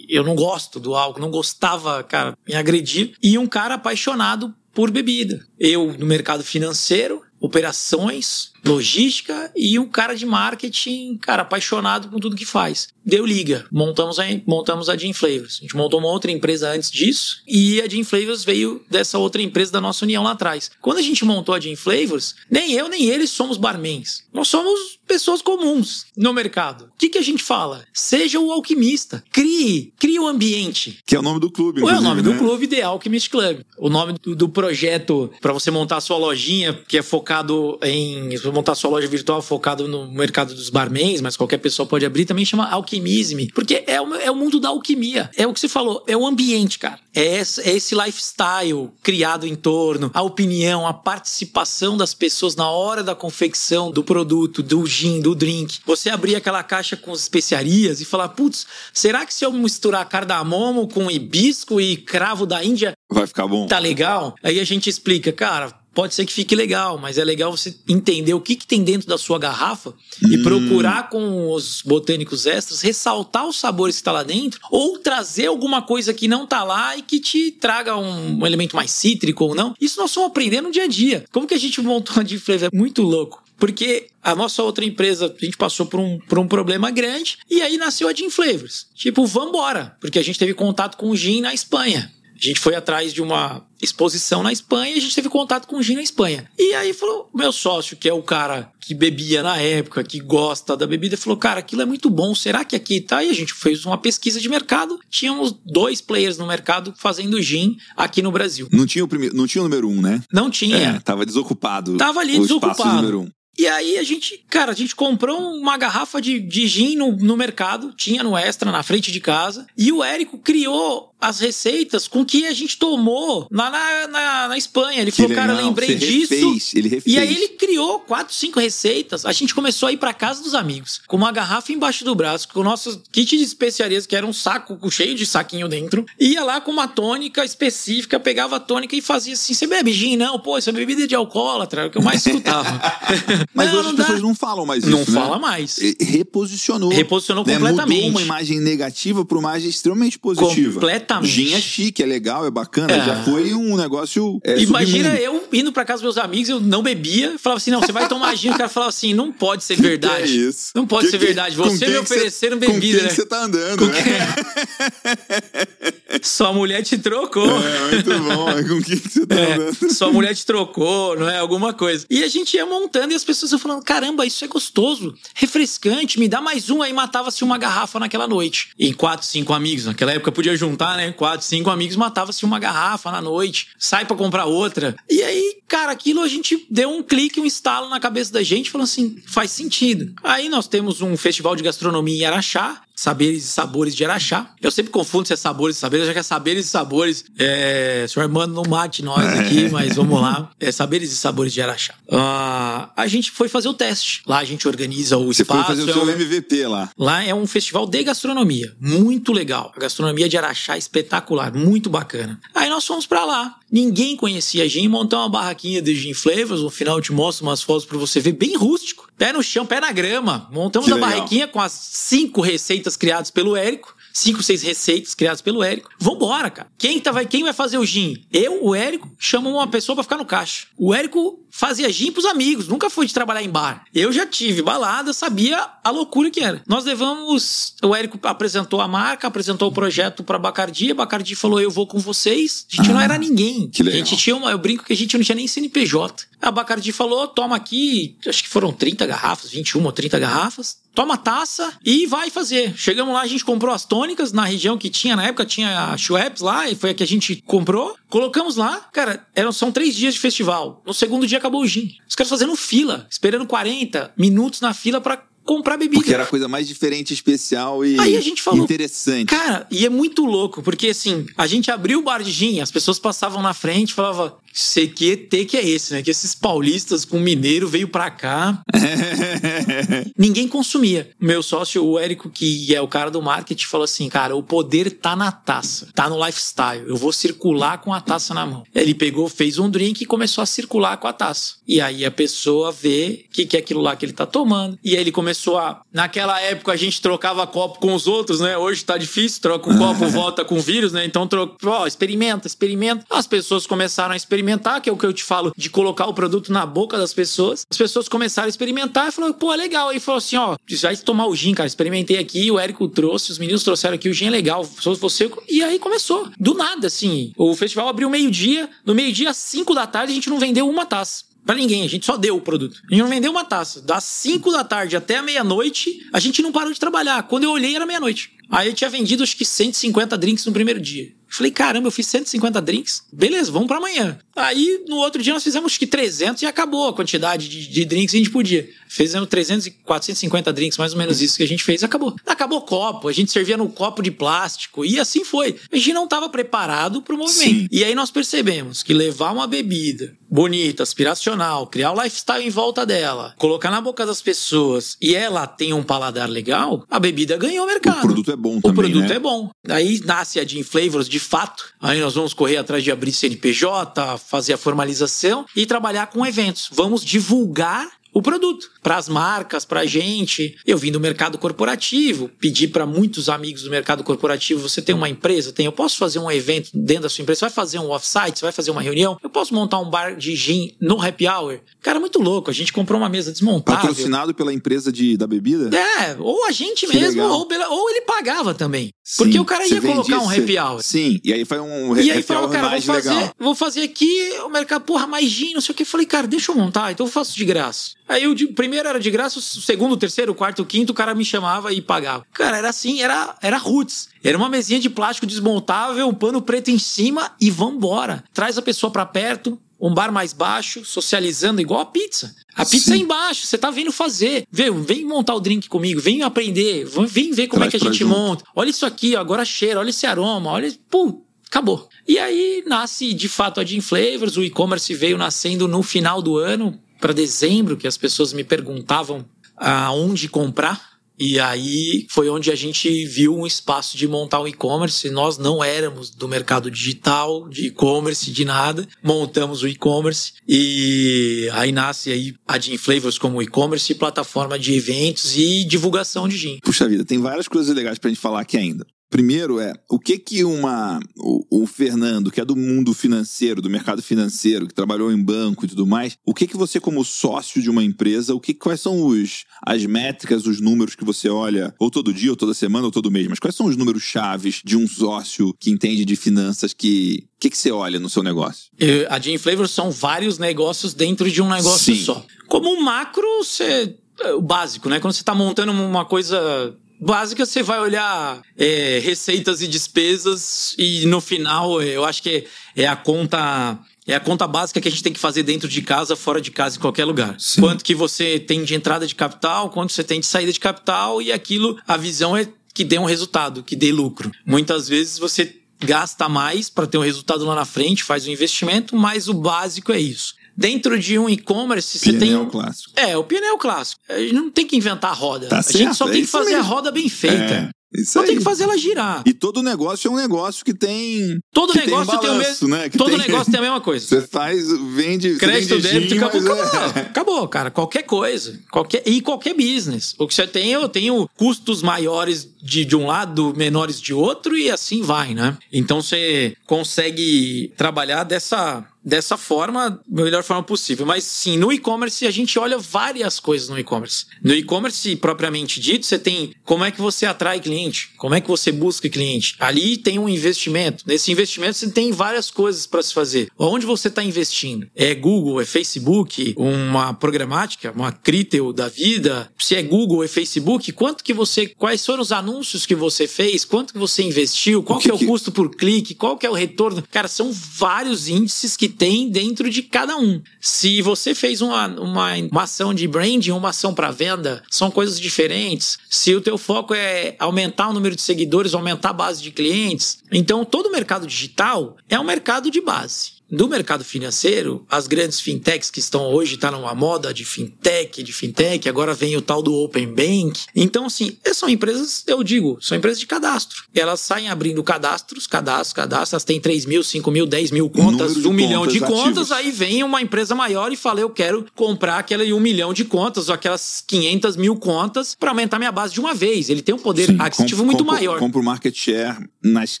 eu não gosto do álcool, não gostava, cara, me agredir. E um cara apaixonado por bebida. Eu no mercado financeiro, operações, logística e um cara de marketing, cara, apaixonado com tudo que faz. Deu liga, montamos a, montamos a Gin Flavors. A gente montou uma outra empresa antes disso e a Gin Flavors veio dessa outra empresa da nossa união lá atrás. Quando a gente montou a Gin Flavors, nem eu nem eles somos barmans. Nós somos pessoas comuns no mercado. O que, que a gente fala? Seja o alquimista. Crie, crie o ambiente. Que é o nome do clube. É o nome né? do clube The Alchemist Club. O nome do, do projeto para você montar a sua lojinha, que é focado em montar sua loja virtual focado no mercado dos barmans, mas qualquer pessoa pode abrir, também chama alquimisme. Porque é o, é o mundo da alquimia. É o que você falou, é o ambiente, cara. É esse, é esse lifestyle criado em torno, a opinião, a participação das pessoas na hora da confecção do produto, do gin, do drink. Você abrir aquela caixa com especiarias e falar, putz, será que se eu misturar cardamomo com hibisco e cravo da Índia... Vai ficar bom. Tá legal? Aí a gente explica, cara pode ser que fique legal, mas é legal você entender o que, que tem dentro da sua garrafa hum. e procurar com os botânicos extras ressaltar os sabores que está lá dentro ou trazer alguma coisa que não tá lá e que te traga um, um elemento mais cítrico ou não. Isso nós vamos aprender no dia a dia. Como que a gente montou a Flavor? É muito louco. Porque a nossa outra empresa, a gente passou por um, por um problema grande e aí nasceu a Gin Flavors. Tipo, vambora, porque a gente teve contato com o gin na Espanha. A gente foi atrás de uma exposição na Espanha e a gente teve contato com o gin na Espanha. E aí falou, meu sócio, que é o cara que bebia na época, que gosta da bebida, falou, cara, aquilo é muito bom, será que aqui tá? E a gente fez uma pesquisa de mercado, tínhamos dois players no mercado fazendo gin aqui no Brasil. Não tinha o, primeiro, não tinha o número um, né? Não tinha. É, tava desocupado. Tava ali desocupado. E aí a gente, cara, a gente comprou uma garrafa de, de gin no, no mercado, tinha no Extra, na frente de casa, e o Érico criou as receitas com que a gente tomou lá na, na, na Espanha. Ele falou, cara, lembrei disso. Refez, ele refez. E aí ele criou quatro, cinco receitas. A gente começou a ir para casa dos amigos, com uma garrafa embaixo do braço, com o nosso kit de especiarias, que era um saco cheio de saquinho dentro. Ia lá com uma tônica específica, pegava a tônica e fazia assim: você bebe gin? Não, pô, isso é bebida de alcoólatra, é o que eu mais escutava. <laughs> Mas não, hoje as pessoas não falam mais isso. Não né? fala mais. Reposicionou. Reposicionou né? completamente. Mudou uma imagem negativa para uma imagem extremamente positiva. Completamente Exatamente. Gin é chique, é legal, é bacana. É. Já foi um negócio. É, Imagina submundo. eu indo pra casa dos meus amigos, eu não bebia, falava assim: não, você vai tomar gin. O cara falava assim: não pode ser <laughs> verdade. Que é isso? Não pode que, ser verdade. Você me ofereceram bebida. Com quem você tá andando, né? <laughs> Sua mulher te trocou. É, muito bom. Com quem você tá é, andando? Sua mulher te trocou, não é? Alguma coisa. E a gente ia montando e as pessoas iam falando: caramba, isso é gostoso, refrescante, me dá mais um. Aí matava-se uma garrafa naquela noite. Em quatro, cinco amigos. Naquela época podia juntar, né? Quatro, cinco amigos, matava-se uma garrafa na noite, sai para comprar outra. E aí, cara, aquilo a gente deu um clique, um estalo na cabeça da gente, falando assim: faz sentido. Aí nós temos um festival de gastronomia em Araxá, Saberes e Sabores de Araxá. Eu sempre confundo se é Sabores e Saberes, já que é Saberes e Sabores. É, senhor Armando não mate nós aqui, mas vamos lá. É Saberes e Sabores de Araxá. Uh, a gente foi fazer o teste. Lá a gente organiza o Você espaço. Você foi fazer o seu MVP lá. Lá é um festival de gastronomia. Muito legal. A gastronomia de Araxá é espetacular. Muito bacana. Aí nós fomos para lá. Ninguém conhecia gin. Montamos uma barraquinha de gin flavors. No final eu te mostro umas fotos para você ver. Bem rústico. Pé no chão, pé na grama. Montamos a barraquinha com as cinco receitas criadas pelo Érico cinco, seis receitas criadas pelo Érico. Vambora, cara. Quem, tá, vai, quem vai fazer o gin? Eu, o Érico, chama uma pessoa para ficar no caixa. O Érico fazia gin pros amigos, nunca foi de trabalhar em bar. Eu já tive balada, sabia a loucura que era. Nós levamos, o Érico apresentou a marca, apresentou o projeto pra Bacardi, a Bacardi falou, eu vou com vocês. A gente ah, não era ninguém. Que legal. A gente tinha uma, eu brinco que a gente não tinha nem CNPJ. A Bacardi falou, toma aqui, acho que foram 30 garrafas, 21 ou 30 garrafas toma taça e vai fazer. Chegamos lá, a gente comprou as tônicas na região que tinha, na época tinha a Schweppes lá, e foi a que a gente comprou. Colocamos lá, cara, eram, são três dias de festival. No segundo dia acabou o gin. Os caras fazendo fila, esperando 40 minutos na fila para comprar bebida. Porque era a coisa mais diferente, especial e Aí a gente falou, interessante. Cara, e é muito louco, porque assim, a gente abriu o bar de gin, as pessoas passavam na frente e falavam, sei que ET que é esse, né? Que esses paulistas com mineiro veio pra cá. <laughs> Ninguém consumia. Meu sócio, o Érico, que é o cara do marketing, falou assim: cara, o poder tá na taça, tá no lifestyle. Eu vou circular com a taça na mão. Ele pegou, fez um drink e começou a circular com a taça. E aí a pessoa vê o que, que é aquilo lá que ele tá tomando. E aí ele começou a. Naquela época a gente trocava copo com os outros, né? Hoje tá difícil, troca um copo, <laughs> volta com vírus, né? Então, troca, ó, experimenta, experimenta. As pessoas começaram a experimentar que é o que eu te falo, de colocar o produto na boca das pessoas. As pessoas começaram a experimentar e falaram, pô, é legal. Aí falou assim: ó, vai tomar o gin, cara. Experimentei aqui, o Érico trouxe, os meninos trouxeram aqui, o gin é legal. Você. E aí começou. Do nada, assim. O festival abriu meio-dia, no meio-dia, às 5 da tarde, a gente não vendeu uma taça. Pra ninguém, a gente só deu o produto. A gente não vendeu uma taça. Das 5 da tarde até a meia-noite, a gente não parou de trabalhar. Quando eu olhei, era meia-noite. Aí eu tinha vendido acho que 150 drinks no primeiro dia. Falei, caramba, eu fiz 150 drinks. Beleza, vamos para amanhã. Aí, no outro dia, nós fizemos acho que 300 e acabou a quantidade de, de drinks que a gente podia. Fizemos 300 e 450 drinks, mais ou menos isso que a gente fez. Acabou. Acabou o copo, a gente servia no copo de plástico e assim foi. A gente não estava preparado para o movimento. Sim. E aí nós percebemos que levar uma bebida bonita, aspiracional, criar o um lifestyle em volta dela, colocar na boca das pessoas e ela tem um paladar legal, a bebida ganhou o mercado. O produto é bom também, O produto né? é bom. Aí nasce a Gin Flavors de fato. Aí nós vamos correr atrás de abrir CNPJ, fazer a formalização e trabalhar com eventos. Vamos divulgar o produto para as marcas, para a gente. Eu vim do mercado corporativo, pedi para muitos amigos do mercado corporativo: você tem uma empresa? Tem. Eu posso fazer um evento dentro da sua empresa? Você vai fazer um offsite? Você vai fazer uma reunião? Eu posso montar um bar de gin no happy hour? Cara, muito louco. A gente comprou uma mesa desmontável. Patrocinado pela empresa de, da bebida? É, ou a gente que mesmo, ou, ou, ele pagava também. Sim, porque o cara ia colocar um happy hour. Sim, e aí foi um e aí falou, cara, vou fazer, legal. vou fazer aqui o mercado, porra, mais gin, não sei o que. Eu falei, cara, deixa eu montar, então eu faço de graça. Aí o primeiro era de graça, o segundo, o terceiro, o quarto, o quinto, o cara me chamava e pagava. Cara, era assim, era, era roots. Era uma mesinha de plástico desmontável, um pano preto em cima e vambora. Traz a pessoa para perto, um bar mais baixo, socializando igual a pizza. A pizza Sim. é embaixo, você tá vindo fazer. Vem, vem montar o drink comigo, vem aprender, vem ver como Traz é que a gente junto. monta. Olha isso aqui, agora cheira, olha esse aroma, olha. Pum, acabou. E aí nasce de fato a Gin Flavors, o e-commerce veio nascendo no final do ano, para dezembro, que as pessoas me perguntavam aonde comprar. E aí foi onde a gente viu um espaço de montar um e-commerce. Nós não éramos do mercado digital, de e-commerce, de nada. Montamos o e-commerce e aí nasce aí a Gin Flavors como e-commerce, plataforma de eventos e divulgação de gin. Puxa vida, tem várias coisas legais pra gente falar aqui ainda. Primeiro é, o que que uma o, o, Fernando, que é do mundo financeiro, do mercado financeiro, que trabalhou em banco e tudo mais, o que que você como sócio de uma empresa, o que quais são os as métricas, os números que você olha ou todo dia, ou toda semana, ou todo mês, mas quais são os números chaves de um sócio que entende de finanças que o que, que você olha no seu negócio? A Gin Flavor são vários negócios dentro de um negócio Sim. só. Como um macro, você é o básico, né? Quando você está montando uma coisa básica, você vai olhar é, receitas e despesas e no final eu acho que é, é a conta é a conta básica que a gente tem que fazer dentro de casa, fora de casa, em qualquer lugar. Sim. Quanto que você tem de entrada de capital, quanto você tem de saída de capital e aquilo, a visão é que dê um resultado, que dê lucro. Muitas vezes você gasta mais para ter um resultado lá na frente, faz um investimento, mas o básico é isso. Dentro de um e-commerce, você tem. O clássico. É, o pneu clássico. A gente não tem que inventar a roda. Tá a certo, gente só é tem que fazer mesmo. a roda bem feita. É. Isso Então aí. tem que fazer ela girar. E todo negócio é um negócio que tem. Todo que negócio tem, um tem o balanço, mesmo. né? Que Todo tem- negócio tem a mesma coisa. <laughs> Você faz, vende. Crédito, vende débito, gin, acabou, é- acabou. <laughs> Acabou, cara. Qualquer coisa. Qualquer, e qualquer business. O que você tem, eu tenho custos maiores de, de um lado, menores de outro, e assim vai, né? Então você consegue trabalhar dessa. Dessa forma, da melhor forma possível. Mas sim, no e-commerce a gente olha várias coisas no e-commerce. No e-commerce, propriamente dito, você tem como é que você atrai cliente, como é que você busca cliente. Ali tem um investimento. Nesse investimento você tem várias coisas para se fazer. Onde você está investindo? É Google, é Facebook, uma programática, uma Critel da vida? Se é Google, é Facebook, quanto que você, quais foram os anúncios que você fez? Quanto que você investiu? Qual que que, é o que- custo por clique? Qual que é o retorno? Cara, são vários índices que tem dentro de cada um. Se você fez uma, uma, uma ação de branding, uma ação para venda, são coisas diferentes. Se o teu foco é aumentar o número de seguidores, aumentar a base de clientes, então todo o mercado digital é um mercado de base. Do mercado financeiro, as grandes fintechs que estão hoje, tá numa moda de fintech, de fintech, agora vem o tal do Open Bank. Então, assim, são empresas, eu digo, são empresas de cadastro. Elas saem abrindo cadastros, cadastros, cadastros, elas têm 3 mil, 5 mil, 10 mil contas, número de 1 milhão de contas contas, aí vem uma empresa maior e fala, eu quero comprar aquela de 1 milhão de contas, ou aquelas 500 mil contas, para aumentar minha base de uma vez. Ele tem um poder Sim, aquisitivo muito compra- maior. Compra o market share nas-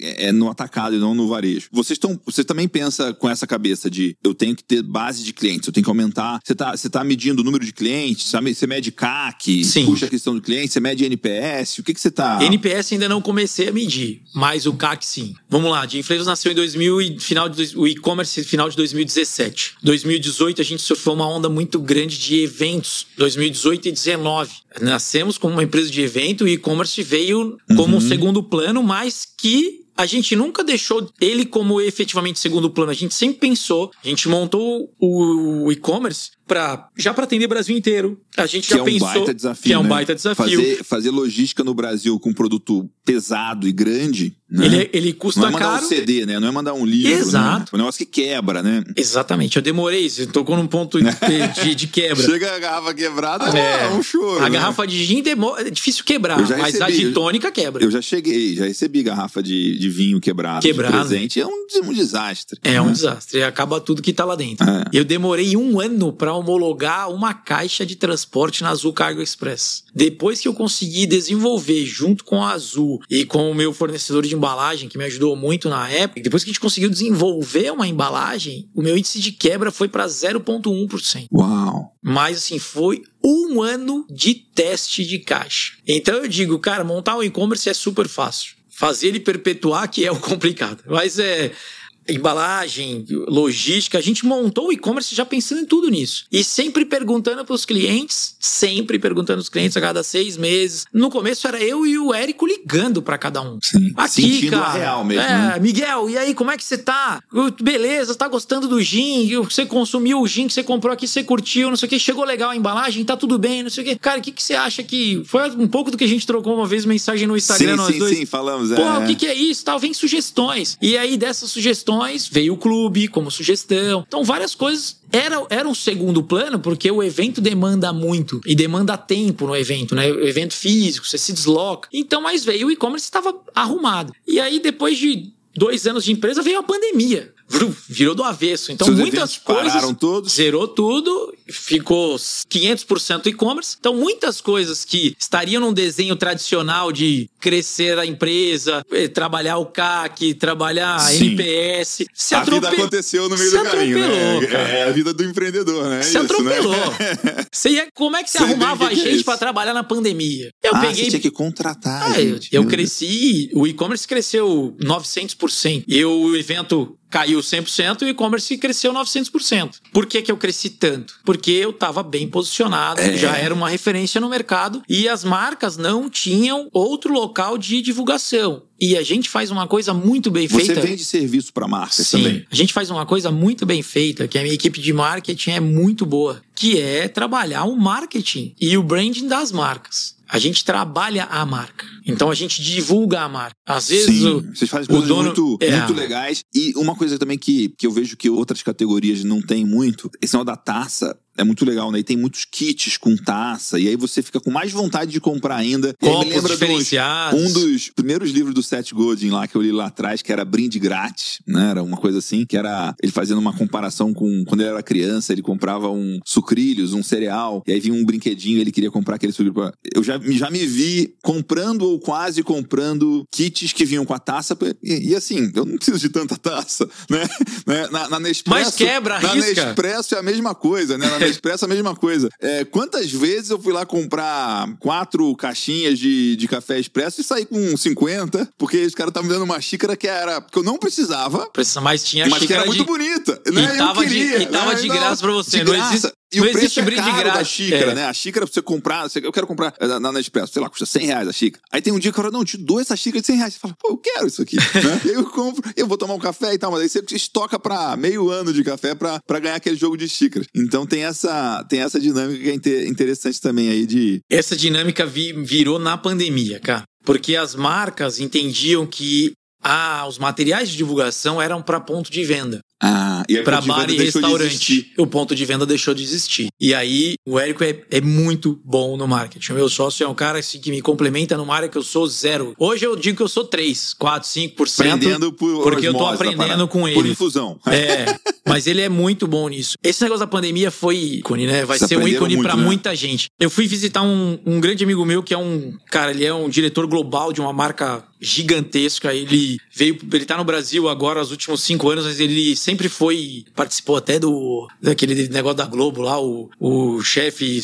é, no atacado e não no varejo. Vocês estão, você também pensa com essa cabeça de eu tenho que ter base de clientes, eu tenho que aumentar. Você tá, você tá medindo o número de clientes, sabe? você mede CAC, Sim. puxa a questão do cliente, você mede NPS, o que que você tá... NPS ainda não comecei a medir, mas o CAC sim. Vamos lá, de Inflations nasceu em 2000 e final de, dois- o e-commerce final de 2017. 2018 a gente sofreu uma onda muito grande de eventos. 2018 e 2019. Nascemos como uma empresa de evento, o e-commerce veio como um segundo plano, mas que a gente nunca deixou ele como efetivamente segundo plano. A gente sempre pensou, a gente montou o, e-commerce para já para atender o Brasil inteiro. A gente que já é um pensou baita desafio, que é um né? baita desafio. Fazer, fazer logística no Brasil com um produto pesado e grande, né? Ele, ele custa Não é mandar caro. um CD, né? Não é mandar um livro, Exato. né? É um negócio que quebra, né? Exatamente, eu demorei, você tocou num ponto <laughs> de, de- de quebra. Chega a garrafa quebrada, é, É, um choro. a né? garrafa de gin demo- é difícil quebrar, mas a de tônica quebra. Eu já cheguei, já recebi garrafa de, de vinho Quebrado. de presente. É um, um desastre. É um né? desastre, acaba tudo que tá lá dentro. É. Eu demorei um ano para homologar uma caixa de transporte na Azul Cargo Express. Depois que eu consegui desenvolver junto com a Azul e com o meu fornecedor de embalagem, que me ajudou muito na época, depois que a gente conseguiu desenvolver uma embalagem, o meu índice de quebra foi para 0,1%. Uau. Mas assim, foi um ano de teste de caixa. Então eu digo, cara, montar um e-commerce é super fácil. Fazer ele perpetuar que é o complicado. Mas é embalagem, logística, a gente montou o e-commerce já pensando em tudo nisso. E sempre perguntando para os clientes, sempre perguntando aos clientes a cada seis meses. No começo era eu e o Érico ligando para cada um. Sim. Aqui, Sentindo cara. a real mesmo. É, né? Miguel, e aí, como é que você tá? Beleza, tá gostando do gin? Você consumiu o gin que você comprou aqui, você curtiu, não sei o que, chegou legal a embalagem, tá tudo bem, não sei o que. Cara, o que, que você acha que. Foi um pouco do que a gente trocou uma vez mensagem no Instagram, sim, nós sim, dois. sim, falamos. É. Pô, o que, que é isso? Tal, vem sugestões. E aí, dessas sugestões, veio o clube como sugestão. Então, várias coisas. Era, era um segundo plano, porque o evento demanda muito e demanda tempo no evento, né? O evento físico, você se desloca. Então, mas veio o e-commerce estava arrumado. E aí, depois de dois anos de empresa, veio a pandemia. Virou do avesso. Então, Seus muitas coisas. pararam todos. Zerou tudo, ficou 500% e-commerce. Então, muitas coisas que estariam num desenho tradicional de crescer a empresa, eh, trabalhar o CAC, trabalhar a Sim. NPS, se a vida atrope- aconteceu no meio se do caminho, né? cara. É a vida do empreendedor, né? Se Isso, atropelou. Né? <laughs> Você ia, como é que você Sei arrumava que que é gente isso. para trabalhar na pandemia? Eu ah, peguei você tinha que contratar, ah, eu, eu cresci, o e-commerce cresceu 900%. E o evento caiu 100% e o e-commerce cresceu 900%. Por que, que eu cresci tanto? Porque eu estava bem posicionado, É. já era uma referência no mercado e as marcas não tinham outro local de divulgação. E a gente faz uma coisa muito bem Deus. Você feita. vende serviço para marcas Sim, também. a gente faz uma coisa muito bem feita, que a minha equipe de marketing é muito boa, que é trabalhar o marketing e o branding das marcas. A gente trabalha a marca. Então a gente divulga a marca. Às vezes Sim, o, vocês fazem coisas dono- muito, é. muito legais. E uma coisa também que, que eu vejo que outras categorias não têm muito, esse sinal da taça. É muito legal, né? E tem muitos kits com taça, e aí você fica com mais vontade de comprar ainda. Copos lembra dos- diferenciados. um dos primeiros livros do Seth Godin lá que eu li lá atrás, que era Brinde Grátis, né? Era uma coisa assim, que era ele fazendo uma comparação com quando ele era criança, ele comprava um sucrilhos, um cereal, e aí vinha um brinquedinho, ele queria comprar aquele sucrilho. pra- Eu já, já me vi comprando ou quase comprando kits que vinham com a taça, e, e assim, eu não preciso de tanta taça, <laughs> né? Né? Na, na Nespresso, Mas quebra, na arrisca. Nespresso é a mesma coisa, né? Na Nespresso é a mesma coisa. É, quantas vezes eu fui lá comprar quatro caixinhas de, de café expresso e saí com 50, porque os caras estavam me dando uma xícara que era que eu não precisava, Precisa, mas tinha a mas que xícara era muito de... bonita. Né? E tava eu de- queria, e tava né? de graça pra você, de não graça. existe- E não o preço é brinde caro da grátis. xícara, É. né? A xícara pra você comprar, eu quero comprar eh, na, Nespresso, sei lá, custa 100 reais a xícara. Aí tem um dia que eu falo, não, te dou essa xícara de 100 reais. Você fala, pô, eu quero isso aqui. né? <laughs> Eu compro, eu vou tomar um café e tal, mas aí você estoca pra meio ano de café pra, pra ganhar aquele jogo de xícaras. Então tem essa, tem essa dinâmica que é inte- interessante também aí de. Essa dinâmica vi- virou na pandemia, cara. Porque as marcas entendiam que ah, os materiais de divulgação eram para ponto de venda. Ah, e Para bar e restaurante. O ponto de venda deixou de existir. E aí, o Érico é, é muito bom no marketing. O meu sócio é um cara assim, que me complementa numa área que eu sou zero. Hoje eu digo que eu sou 3, 4, 5%. Aprendendo por porque eu tô aprendendo com Por ele. infusão. É, mas ele é muito bom nisso. Esse negócio da pandemia foi ícone, né? Vai Vocês ser um ícone pra né? muita gente. Eu fui visitar um, um grande amigo meu que é um. Cara, ele é um diretor global de uma marca gigantesca. Ele veio. Ele tá no Brasil agora, os últimos cinco anos, mas ele sempre foi. Participou até do. daquele negócio da Globo lá, o, o chefe.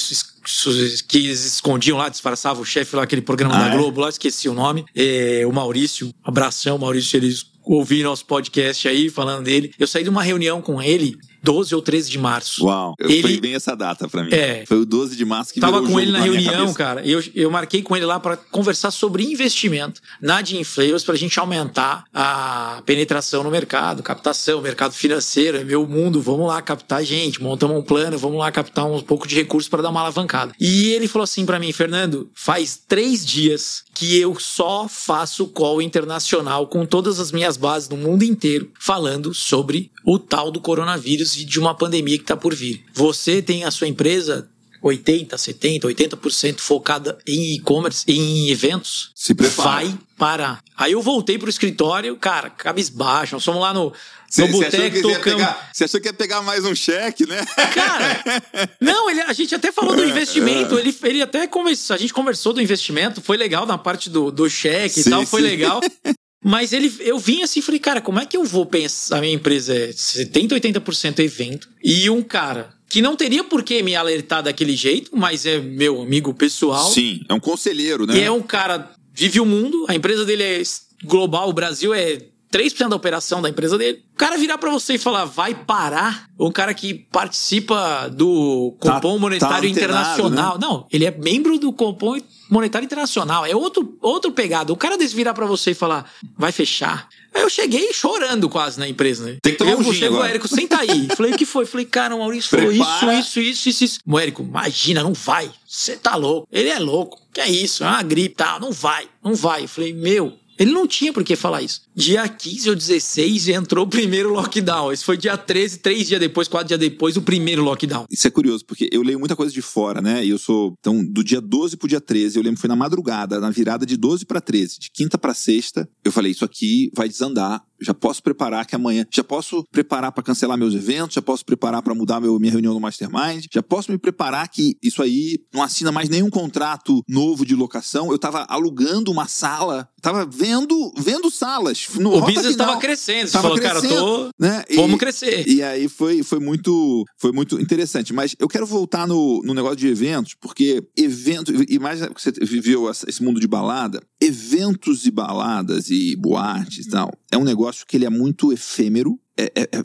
Que eles escondiam lá, disfarçavam o chefe lá, aquele programa Ah, da é? Globo lá, esqueci o nome. É, o Maurício, abração, Maurício, eles ouvi nosso podcast aí falando dele. Eu saí de uma reunião com ele 12 ou 13 de março. Uau, Ele- foi bem essa data pra mim. É. Foi o 12 de março que Tava com ele na minha reunião, cara. Eu, eu marquei com ele lá para conversar sobre investimento na Jim Flavors para a gente aumentar a penetração no mercado, captação, mercado financeiro, é meu mundo. Vamos lá captar gente, montamos um plano, vamos lá captar um pouco de recursos para dar uma alavancada. E ele falou assim para mim, Fernando, faz três dias que eu só faço call internacional com todas as minhas bases no mundo inteiro falando sobre o tal do coronavírus e de uma pandemia que está por vir. Você tem a sua empresa 80, 70, 80% focada em e-commerce, em eventos, Se prepara. vai parar. Aí eu voltei pro escritório, cara, cabisbaixo, nós fomos lá no, no boteco, tocamos... pegar, você achou que ia pegar mais um cheque, né? Cara, <laughs> não, ele, a gente até falou do investimento, ele, ele até conversou, a gente conversou do investimento, foi legal na parte do, do cheque Sim, e tal, foi sim. legal. <laughs> Mas ele, eu vim assim e falei, cara, como é que eu vou pensar? A minha empresa é 70, 80% evento. E um cara que não teria por que me alertar daquele jeito, mas é meu amigo pessoal. Sim, é um conselheiro, né? E é um cara, vive o mundo, a empresa dele é global, o Brasil é 3% da operação da empresa dele. O cara virar pra você e falar, vai parar, um cara que participa do Tá- Copom Monetário tá Internacional. Não, ele é membro do Copom Monetário Internacional. É outro, outro pegado. O cara desse virar pra você e falar, vai fechar. Aí eu cheguei chorando quase na empresa, né? Tem que tomar eu um gin chego, agora. Érico, senta aí. <laughs> Falei, o que foi? Falei, cara, o Maurício falou isso, Prepara. isso, isso, isso, isso. O Érico, imagina, não vai. Você tá louco. Ele é louco. Que é isso? É uma gripe, tá? Não vai, não vai. Eu falei, meu, ele não tinha por que falar isso. Dia 15 ou 16 entrou o primeiro lockdown. Esse foi dia 13, três dias depois, quatro dias depois, o primeiro lockdown. Isso é curioso, porque eu leio muita coisa de fora, né? E eu sou. Então, do dia 12 pro dia 13, eu lembro que foi na madrugada, na virada de 12 pra 13, de quinta pra sexta, eu falei: Isso aqui vai desandar. Já posso preparar que amanhã. Já posso preparar pra cancelar meus eventos, já posso preparar pra mudar meu, minha reunião no Mastermind, já posso me preparar que isso aí não assina mais nenhum contrato novo de locação. Eu tava alugando uma sala, tava vendo, vendo salas. No O business final. tava crescendo. Você Tava falou, cara, eu crescendo, tô. né? E- Vamos crescer. e aí foi, foi, muito, foi muito interessante. Mas eu quero voltar no, no negócio de eventos, porque eventos, mais que você viveu esse mundo de balada, eventos e baladas e boates e tal, é um negócio que ele é muito efêmero. É, é, é,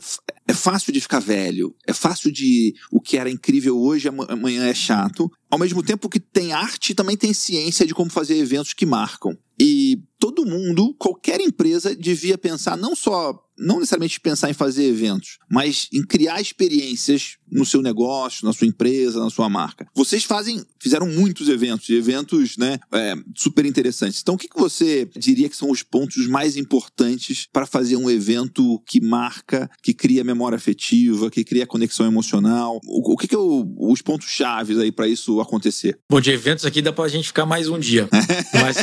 é fácil de ficar velho, é fácil de o que era incrível hoje, ama- amanhã é chato. Ao mesmo tempo que tem arte, também tem ciência de como fazer eventos que marcam. E todo mundo, qualquer empresa devia pensar não só não necessariamente pensar em fazer eventos, mas em criar experiências no seu negócio, na sua empresa, na sua marca. Vocês fazem, fizeram muitos eventos, eventos né, é, super interessantes. Então, o que, que você diria que são os pontos mais importantes para fazer um evento que marca, que cria memória afetiva, que cria conexão emocional? O, o que, que é o, os pontos chaves aí para isso acontecer? Bom, de eventos aqui dá para a gente ficar mais um dia. <laughs> mas,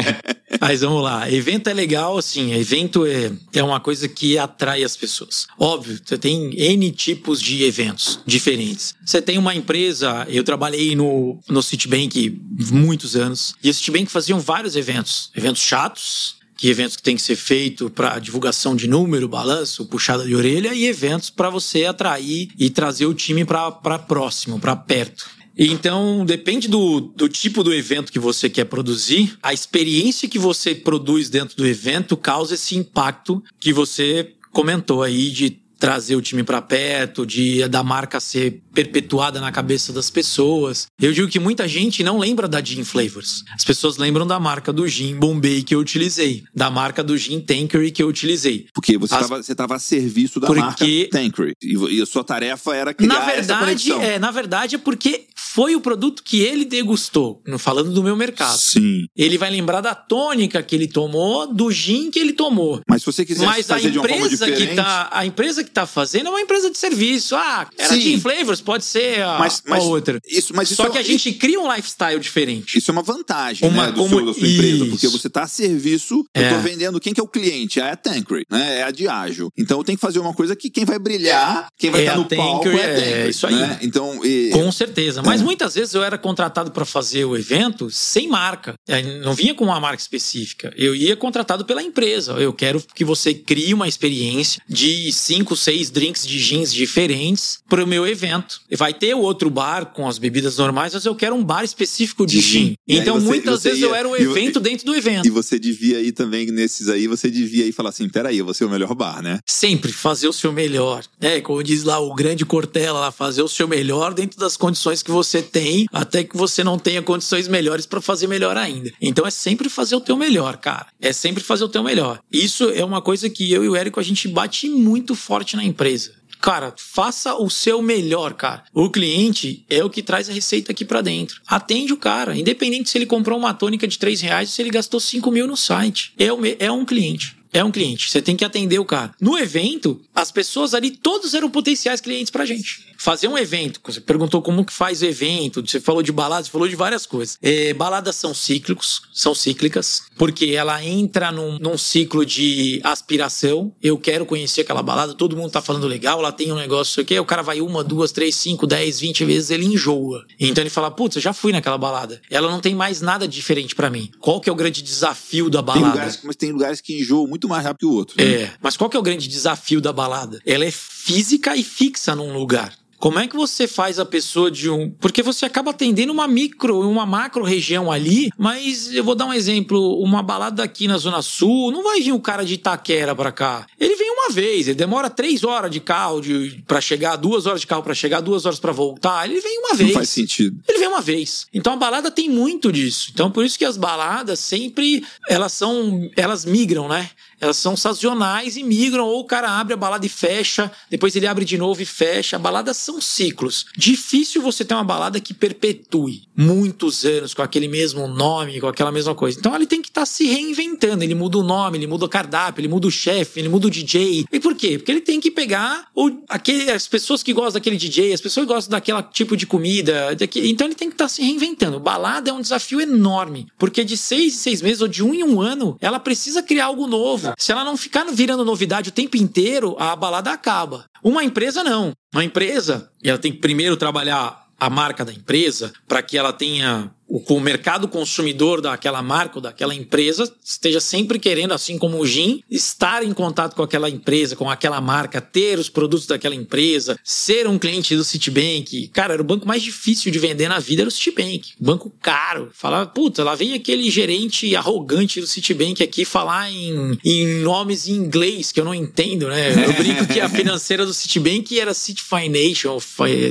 <laughs> mas vamos lá. Evento é legal, assim. Evento é, é uma coisa que atrai as pessoas. Óbvio, você tem N tipos de eventos diferentes. Você tem uma empresa, eu trabalhei no, no Citibank muitos anos, e o Citibank faziam vários eventos. Eventos chatos, que eventos que tem que ser feito para divulgação de número, balanço, puxada de orelha, e eventos para você atrair e trazer o time para próximo, para perto. Então, depende do, do tipo do evento que você quer produzir, a experiência que você produz dentro do evento causa esse impacto que você comentou aí de trazer o time para perto, de da marca ser perpetuada na cabeça das pessoas. Eu digo que muita gente não lembra da Gin Flavors. As pessoas lembram da marca do gin Bombay que eu utilizei, da marca do gin Tankery que eu utilizei. Porque você estava As... a serviço da porque... marca Tankery e, e a sua tarefa era criar na verdade, essa É, na verdade é porque foi o produto que ele degustou, falando do meu mercado. Sim. Ele vai lembrar da tônica que ele tomou, do gin que ele tomou. Mas se você quiser Mas fazer a empresa que tá, a empresa que tá fazendo é uma empresa de serviço. Ah, era Sim. Gin Flavors, pode ser a, mas, mas, a outra. Isso, mas isso Só é, que a gente cria um lifestyle diferente. Isso é uma vantagem uma, né, do seu, da sua empresa, porque você está a serviço, é. eu tô vendendo quem que é o cliente, é a Tankery, né? É a Diageo. Então eu tenho que fazer uma coisa que quem vai brilhar, quem vai é estar no palco é a Tankery. É isso aí. Né? Então, e... Com certeza. Mas é. muitas vezes eu era contratado para fazer o evento sem marca. Não vinha com uma marca específica. Eu ia contratado pela empresa. Eu quero que você crie uma experiência de cinco, seis drinks de jeans diferentes para o meu evento. Vai ter outro bar com as bebidas normais, mas eu quero um bar específico de gin. Então, você, muitas você vezes ia, eu era um evento dentro do evento. E você devia ir também nesses aí, você devia ir falar assim: peraí, eu vou ser o melhor bar, né? Sempre fazer o seu melhor. É, como diz lá o grande Cortella, lá, fazer o seu melhor dentro das condições que você tem, até que você não tenha condições melhores para fazer melhor ainda. Então é sempre fazer o teu melhor, cara. É sempre fazer o teu melhor. Isso é uma coisa que eu e o Érico a gente bate muito forte na empresa. Cara, faça o seu melhor, cara. O cliente é o que traz a receita aqui para dentro. Atende o cara, independente se ele comprou uma tônica de 3 reais ou se ele gastou 5 mil no site. É, é um cliente é um cliente. Você tem que atender o cara. No evento, as pessoas ali, todos eram potenciais clientes pra gente. Fazer um evento, você perguntou como que faz o evento, você falou de baladas, você falou de várias coisas. É, baladas são cíclicos, são cíclicas, porque ela entra num, num, ciclo de aspiração. Eu quero conhecer aquela balada, todo mundo tá falando legal, ela tem um negócio, o o cara vai uma, duas, três, cinco, dez, vinte vezes, ele enjoa. Então ele fala, putz, eu já fui naquela balada. Ela não tem mais nada diferente para mim. Qual que é o grande desafio da balada? Tem lugares, mas tem lugares que enjoam muito muito mais rápido que o outro. Né? É, mas qual que é o grande desafio da balada? Ela é física e fixa num lugar. Como é que você faz a pessoa de um. Porque você acaba atendendo uma micro, uma macro região ali, mas eu vou dar um exemplo: uma balada aqui na Zona Sul, não vai vir um cara de Itaquera pra cá. Ele vem uma vez, ele demora três horas de carro de, para chegar, duas horas de carro para chegar, duas horas para voltar. Ele vem uma vez. Não faz sentido. Ele vem uma vez. Então a balada tem muito disso. Então por isso que as baladas sempre elas são. Elas migram, né? Elas são sazonais e migram, ou o cara abre a balada e fecha, depois ele abre de novo e fecha. Baladas são ciclos. Difícil você ter uma balada que perpetue muitos anos com aquele mesmo nome, com aquela mesma coisa. Então ele tem que estar tá se reinventando. Ele muda o nome, ele muda o cardápio, ele muda o chefe, ele muda o DJ. E por quê? Porque ele tem que pegar o, aquele, as pessoas que gostam daquele DJ, as pessoas que gostam daquele tipo de comida. Então ele tem que estar tá se reinventando. Balada é um desafio enorme, porque de seis em seis meses ou de um em um ano, ela precisa criar algo novo. Se ela não ficar virando novidade o tempo inteiro, a balada acaba. Uma empresa não. Uma empresa, ela tem que primeiro trabalhar a marca da empresa para que ela tenha o, o mercado consumidor daquela marca ou daquela empresa esteja sempre querendo, assim como o Gin, estar em contato com aquela empresa, com aquela marca, ter os produtos daquela empresa, ser um cliente do Citibank. Cara, era o banco mais difícil de vender na vida, era o Citibank. Banco caro. Falava, puta, lá vem aquele gerente arrogante do Citibank aqui falar em, em nomes em inglês que eu não entendo, né? Eu brinco que a <laughs> financeira do Citibank era City Financial,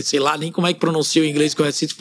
sei lá nem como é que pronuncia o inglês que é City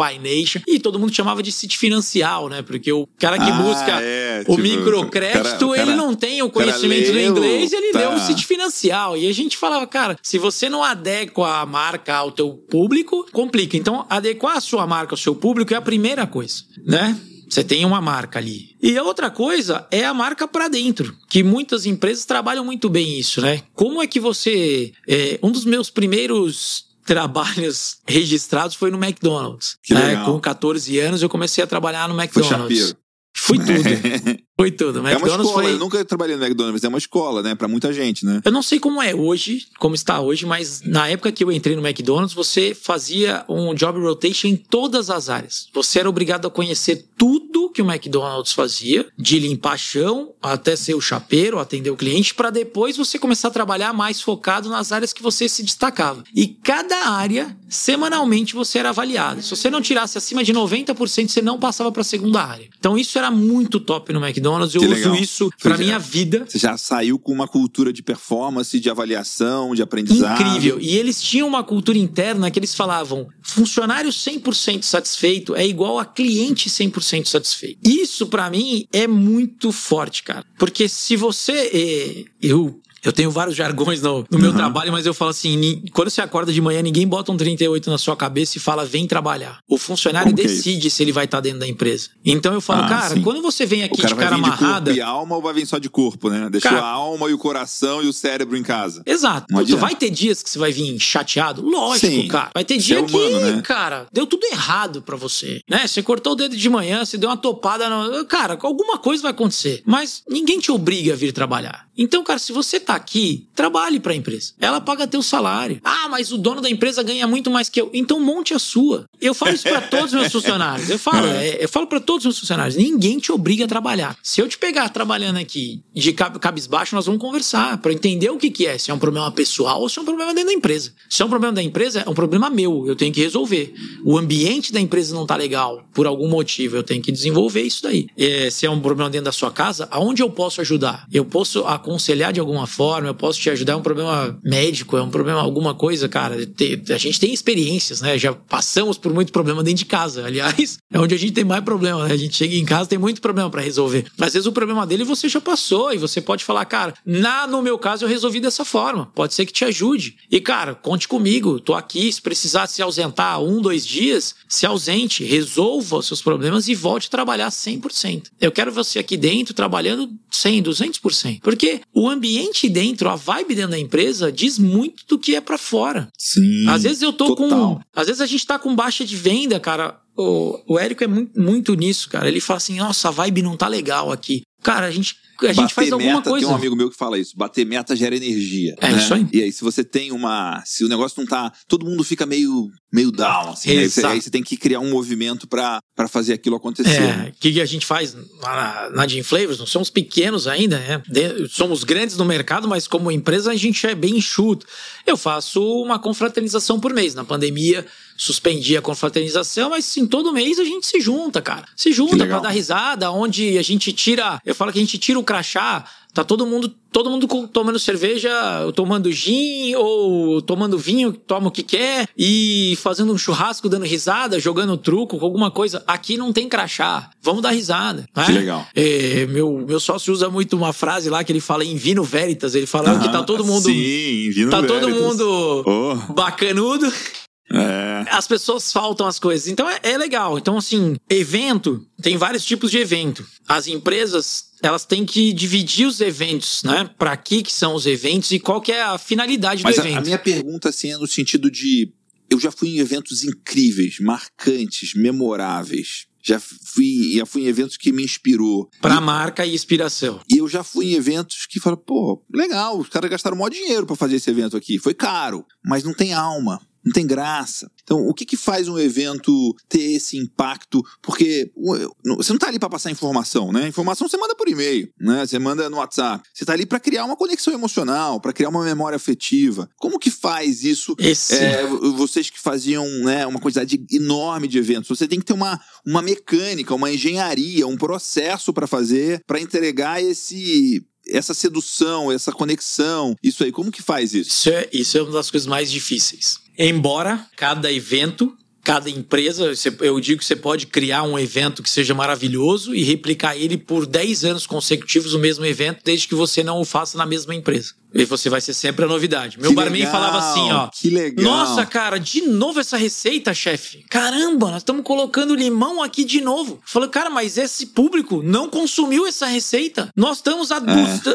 e todo mundo chamava de City city financial, né? Porque o cara que Ah, busca é, o tipo, microcrédito, cara- ele não tem o conhecimento do leu, inglês, ele tá. leu o city financial. E a gente falava, cara, se você não adequa a marca ao teu público, complica. Então, adequar a sua marca ao seu público é a primeira coisa, né? Você tem uma marca ali. E a outra coisa é a marca para dentro, que muitas empresas trabalham muito bem isso, né? Como é que você. é, um dos meus primeiros trabalhos registrados foi no McDonald's. Que né? Com 14 anos eu comecei a trabalhar no Foi McDonald's. chapeiro. Fui tudo. <laughs> Foi tudo. É uma McDonald's escola. foi. Eu nunca trabalhei no McDonald's, é uma escola, né? Pra muita gente, né? Eu não sei como é hoje, como está hoje, mas na época que eu entrei no McDonald's, você fazia um job rotation em todas as áreas. Você era obrigado a conhecer tudo que o McDonald's fazia, de limpar chão até ser o chapeiro, atender o cliente, para depois você começar a trabalhar mais focado nas áreas que você se destacava. E cada área, semanalmente, você era avaliado. Se você não tirasse acima de 90%, você não passava para a segunda área. Então isso era muito top no McDonald's. Eu Que uso legal. isso para minha vida. Você já saiu com uma cultura de performance, de avaliação, de aprendizado. Incrível. E eles tinham uma cultura interna que eles falavam: funcionário 100% satisfeito é igual a cliente 100% satisfeito. Isso, pra mim, é muito forte, cara. Porque se você. eh, eu. Eu tenho vários jargões no, no meu Uhum. trabalho, mas eu falo assim: quando você acorda de manhã, ninguém bota um 38 na sua cabeça e fala, vem trabalhar. O funcionário é decide se ele vai estar dentro da empresa. Então eu falo, Ah, cara, sim. quando você vem O aqui cara de vai cara de amarrada. corpo e alma ou vai vir só de corpo, né? Deixou Cara- a alma e o coração e o cérebro em casa. Exato. Tu vai ter dias que você vai vir chateado? Lógico, Sim. cara. Vai ter dia é humano, que, né? cara, deu tudo errado pra você. Né? Você cortou o dedo de manhã, você deu uma topada. No... Cara, alguma coisa vai acontecer. Mas ninguém te obriga a vir trabalhar. Então, cara, se você tá aqui, trabalhe pra empresa. Ela paga teu salário. Ah, mas o dono da empresa ganha muito mais que eu. Então monte a sua. Eu falo isso pra todos os meus <laughs> funcionários. Eu falo, é, eu falo para todos os meus funcionários. Ninguém te obriga a trabalhar. Se eu te pegar trabalhando aqui de cab- cabisbaixo, nós vamos conversar pra entender o que, que é. Se é um problema pessoal ou se é um problema dentro da empresa. Se é um problema da empresa, é um problema meu. Eu tenho que resolver. O ambiente da empresa não tá legal por algum motivo. Eu tenho que desenvolver isso daí. É, se é um problema dentro da sua casa, aonde eu posso ajudar? Eu posso aconselhar de alguma forma, eu posso te ajudar. É um problema médico, é um problema alguma coisa, cara. A gente tem experiências, né? Já passamos por muito problema dentro de casa. Aliás, <laughs> é onde a gente tem mais problema, né? A gente chega em casa tem muito problema pra resolver. Às vezes o problema dele você já passou e você pode falar, cara, na, no meu caso eu resolvi dessa forma. Pode ser que te ajude. E, cara, conte comigo. Tô aqui. Se precisar se ausentar um, dois dias, se ausente, resolva os seus problemas e volte a trabalhar 100%. Eu quero você aqui dentro trabalhando 100, 200%. Porque o ambiente dentro, a vibe dentro da empresa diz muito do que é pra fora. Sim. Às vezes eu tô total. com. Às vezes a gente tá com baixa de venda, cara. O, o Érico é muito, muito nisso, cara. Ele fala assim: nossa, a vibe não tá legal aqui. Cara, a gente, a gente Bater faz alguma meta, coisa. Tem um amigo meu que fala isso. Bater meta gera energia. É né? isso aí. E aí, se você tem uma. Se o negócio não tá. Todo mundo fica meio, meio down, assim. Aí você, aí você tem que criar um movimento pra, pra fazer aquilo acontecer. É, o que, a gente faz na, na Gin Flavors? Nós somos pequenos ainda, né? De- somos grandes no mercado, mas como empresa a gente é bem enxuto. Eu faço uma confraternização por mês. Na pandemia, suspendi a confraternização, mas sim, todo mês a gente se junta, cara. Se junta pra dar risada, onde a gente tira. Eu falo que a gente tira o crachá. Tá todo mundo, todo mundo tomando cerveja, tomando gin ou tomando vinho, toma o que quer e fazendo um churrasco, dando risada, jogando truco, com alguma coisa. Aqui não tem crachá. Vamos dar risada. né? Que legal. É, meu, meu sócio usa muito uma frase lá que ele fala em vino veritas. Ele fala que tá Aham. todo mundo. Sim, vindo Tá todo Veritas. mundo Oh, bacanudo é. as pessoas faltam as coisas. Então é, é legal. Então, assim, evento, tem vários tipos de evento. As empresas, elas têm que dividir os eventos, né? Pra que que são os eventos e qual que é a finalidade Mas do a, evento. a minha pergunta, assim, é no sentido de. Eu já fui em eventos incríveis, marcantes, memoráveis. Já fui, já fui em eventos que me inspirou. Pra marca e inspiração. E eu já fui em eventos que falam, pô, legal, os caras gastaram maior dinheiro pra fazer esse evento aqui. Foi caro, mas não tem alma, não tem graça. Então, o que que faz um evento ter esse impacto? Porque você não tá ali pra passar informação, né? Informação você manda por e-mail, né? Você manda no WhatsApp. Você tá ali pra criar uma conexão emocional, pra criar uma memória afetiva. Como que faz isso? Esse. É, vo- vocês que faziam né, uma quantidade enorme de eventos, você tem que ter uma, uma mecânica, uma engenharia, um processo para fazer, para entregar esse essa sedução, essa conexão, isso aí, como que faz isso? Isso é, isso é uma das coisas mais difíceis. Embora cada evento cada empresa, eu digo que você pode criar um evento que seja maravilhoso e replicar ele por 10 anos consecutivos o mesmo evento, desde que você não o faça na mesma empresa. E você vai ser sempre a novidade. Meu Que barman legal, falava assim, ó. que legal. Nossa, cara, de novo essa receita, chefe. Caramba, nós estamos colocando limão aqui de novo. Falei, cara, mas esse público não consumiu essa receita. Nós estamos a du-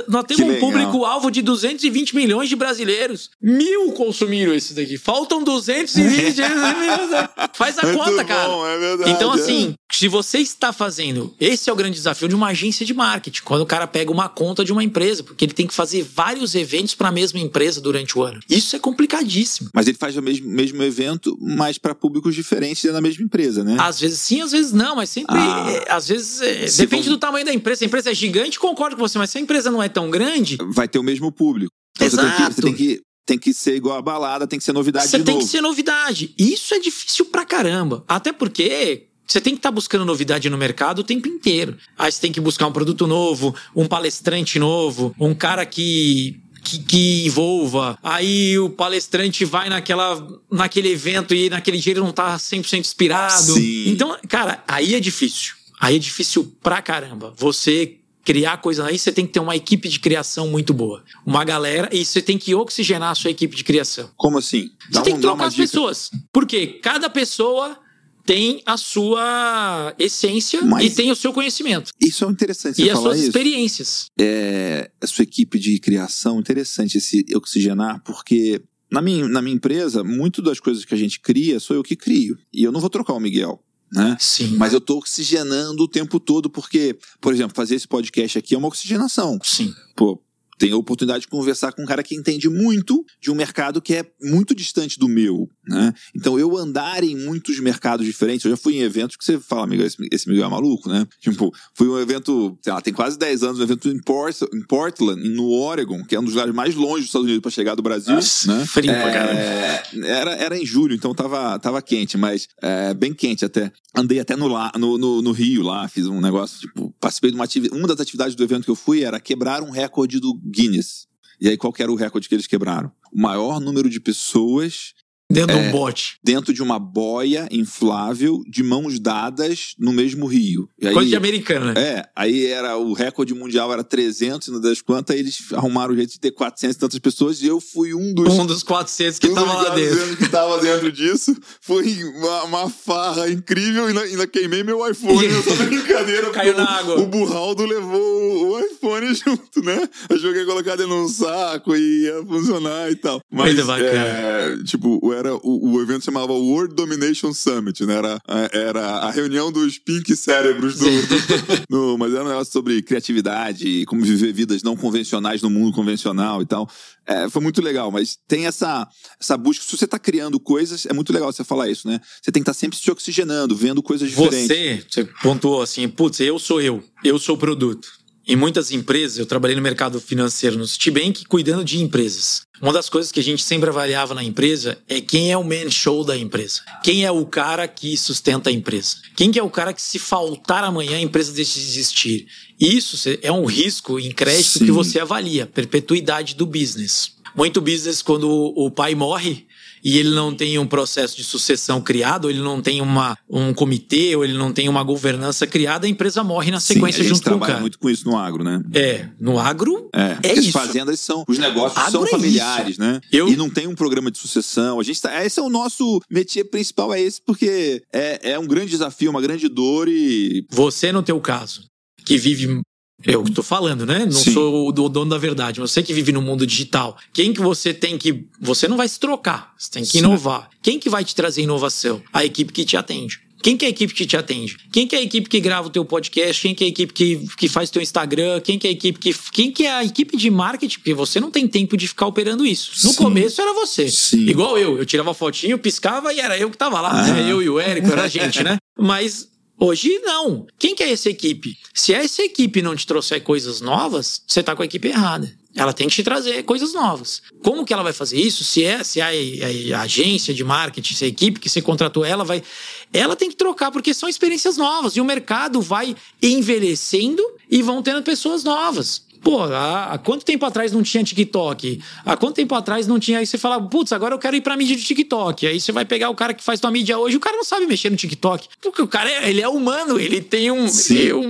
nós temos um legal. público alvo de 220 milhões de brasileiros. Mil consumiram esse daqui. Faltam 220. <laughs> Faz a Muito conta, bom, cara. é verdade, então, é. assim, se você está fazendo, esse é o grande desafio de uma agência de marketing, quando o cara pega uma conta de uma empresa, porque ele tem que fazer vários eventos para a mesma empresa durante o ano. Isso é complicadíssimo. Mas ele faz o mesmo, mesmo evento, mas para públicos diferentes dentro da mesma empresa, né? Às vezes sim, às vezes não, mas sempre. Ah. é, às vezes. é, depende vão- do tamanho da empresa. Se a empresa é gigante, concordo com você, mas se a empresa não é tão grande, Vai ter o mesmo público. Então você tem que, Exato. você tem que tem que ser igual a balada, tem que ser novidade você tem novo. que ser novidade. Isso é difícil pra caramba. Até porque. Você tem que estar buscando novidade no mercado o tempo inteiro. Aí você tem que buscar um produto novo, um palestrante novo, um cara que que, que envolva. Aí o palestrante vai naquela, naquele evento e naquele dia ele não tá 100% inspirado. Sim. Então, cara, aí é difícil. Aí é difícil pra caramba. Você criar coisa aí, você tem que ter uma equipe de criação muito boa. Uma galera, e você tem que oxigenar a sua equipe de criação. Como assim? Você tem que dá trocar as pessoas. Porque cada pessoa tem a sua essência Mas- e tem o seu conhecimento. Isso é interessante e as suas isso. experiências. É, a sua equipe de criação, interessante esse oxigenar, porque na minha, na minha empresa, muito das coisas que a gente cria sou eu que crio. E eu não vou trocar o Miguel. Né? Sim. Mas eu tô oxigenando o tempo todo, porque, por exemplo, fazer esse podcast aqui é uma oxigenação. Sim. Pô, tenho a oportunidade de conversar com um cara que entende muito de um mercado que é muito distante do meu, né? Então, eu andar em muitos mercados diferentes, eu já fui em eventos que você fala, amigo, esse, esse Miguel é maluco, né? Tipo, fui um evento, sei lá, tem quase 10 anos, um evento em, Port, em Portland, no Oregon, que é um dos lugares mais longe dos Estados Unidos para chegar do Brasil, Nossa, né? frio. É, era, era em julho, então tava, tava quente, mas é, bem quente até. Andei até no, lá, no, no, no Rio lá, fiz um negócio, tipo, participei de uma atividade. Uma das atividades do evento que eu fui era quebrar um recorde do Guinness. E aí, qual era o recorde que eles quebraram? O maior número de pessoas Dentro É. de um bote. dentro de uma boia inflável de mãos dadas no mesmo rio. E aí, Coisa de americano, né? é, aí era o recorde mundial era 300 e não das quantas, eles arrumaram o jeito de ter 400 e tantas pessoas e eu fui um dos Um dos 400 que um tava dos lá dentro. que tava dentro disso. Foi uma, uma farra incrível e ainda, queimei meu iPhone. Essa <laughs> brincadeira. Caiu na água. O Burraldo levou o iPhone <laughs> junto, né? Eu joguei colocar dentro num saco e ia funcionar e tal. Mas, Muito bacana. é, tipo, era, o, o evento chamava World Domination Summit, né? Era, era a reunião dos pink cérebros do, do- do- Mas era um negócio sobre criatividade e como viver vidas não convencionais no mundo convencional e tal. É, foi muito legal, mas tem essa, essa busca. Se você tá criando coisas, é muito legal você falar isso, né? Você tem que estar sempre se oxigenando, vendo coisas diferentes. Você, você pontuou assim, putz, eu sou eu, eu sou o produto. Em muitas empresas, eu trabalhei no mercado financeiro no Citibank, cuidando de empresas. Uma das coisas que a gente sempre avaliava na empresa é quem é o man show da empresa. Quem é o cara que sustenta a empresa. Quem que é o cara que se faltar amanhã a empresa deixa de existir. Isso é um risco em crédito Sim. que você avalia, perpetuidade do business. Muito business quando o pai morre e ele não tem um processo de sucessão criado, ou ele não tem uma, um comitê, ou ele não tem uma governança criada, a empresa morre na Sim, sequência a gente junto com o cara. muito com isso no agro, né? É, no agro É, é porque as isso. fazendas são. Os negócios Agro são é familiares, né? Eu- E não tem um programa de sucessão. A gente tá, esse é o nosso métier principal, é esse, porque é, é um grande desafio, uma grande dor e. Você, no teu caso, que vive. Eu que tô falando, né? Não Sim. sou o do- dono da verdade. Você que vive no mundo digital. Quem que você tem que. Você não vai se trocar. Você tem que Sim. inovar. Quem que vai te trazer inovação? A equipe que te atende. Quem que é a equipe que te atende? Quem que é a equipe que grava o teu podcast? Quem que é a equipe que, que faz teu Instagram? Quem que é a equipe que. Quem que é a equipe de marketing? Porque você não tem tempo de ficar operando isso. No Sim. começo era você. Sim. Igual eu. Eu tirava fotinho, piscava e era eu que tava lá. Ah. né? Eu e o Érico, era a gente, <laughs> né? Mas Hoje não. Quem que é essa equipe? Se essa equipe não te trouxer coisas novas, você tá com a equipe errada. Ela tem que te trazer coisas novas. Como que ela vai fazer isso? Se é, se é a, a agência de marketing, se é a equipe que você contratou, ela vai. Ela tem que trocar, porque são experiências novas. E o mercado vai envelhecendo e vão tendo pessoas novas. Pô, há, há, quanto tempo atrás não tinha TikTok? Há quanto tempo atrás não tinha. Aí você fala, putz, agora eu quero ir pra mídia de TikTok. Aí você vai pegar o cara que faz tua mídia hoje, o cara não sabe mexer no TikTok. Porque o cara é, ele é humano, ele tem um,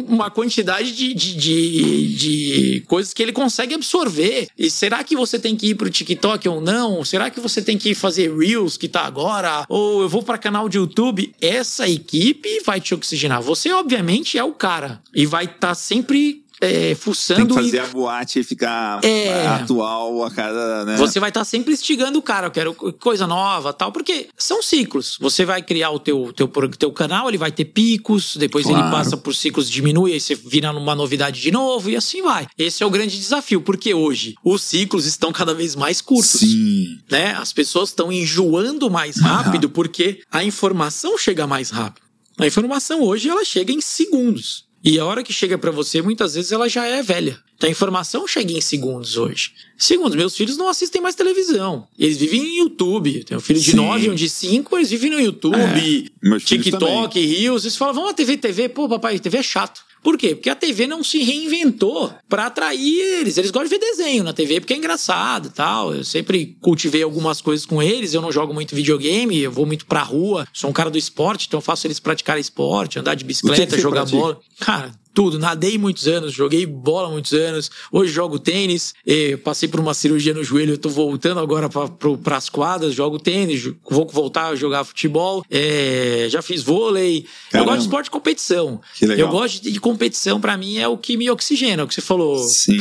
uma quantidade de, de, de, de, coisas que ele consegue absorver. E será que você tem que ir pro TikTok ou não? Será que você tem que fazer Reels que tá agora? Ou eu vou para canal de YouTube? Essa equipe vai te oxigenar. Você, obviamente, é o cara. E vai estar tá sempre é, fuçando. Tem que fazer e... a boate e ficar é... atual a cada. Né? Você vai estar tá sempre instigando o cara, eu quero coisa nova tal, porque são ciclos. Você vai criar o teu, teu, teu canal, ele vai ter picos, depois claro. ele passa por ciclos, diminui, aí você vira numa novidade de novo e assim vai. Esse é o grande desafio, porque hoje os ciclos estão cada vez mais curtos. Sim. Né? As pessoas estão enjoando mais rápido porque a informação chega mais rápido. A informação hoje ela chega em segundos. E a hora que chega para você, muitas vezes ela já é velha. Então a informação chega em segundos hoje. Segundo, meus filhos não assistem mais televisão. Eles vivem no YouTube. Tem um filho de 9 e um de 5, eles vivem no YouTube, é, TikTok, Reels. Eles falam, vamos a TV, TV. Pô, papai, TV é chato. Por quê? Porque a TV não se reinventou para atrair eles. Eles gostam de ver desenho na TV porque é engraçado tal. Eu sempre cultivei algumas coisas com eles. Eu não jogo muito videogame, eu vou muito pra rua. Sou um cara do esporte, então eu faço eles praticar esporte, andar de bicicleta, jogar pratica? bola. Cara, tudo. Nadei muitos anos, joguei bola muitos anos. Hoje jogo tênis. passei por uma cirurgia no joelho, eu tô voltando agora para as quadras, jogo tênis, vou voltar a jogar futebol. É, já fiz vôlei. Caramba. Eu gosto de esporte de competição. Eu gosto de, de competição, para mim é o que me oxigena, é o que você falou. Sim.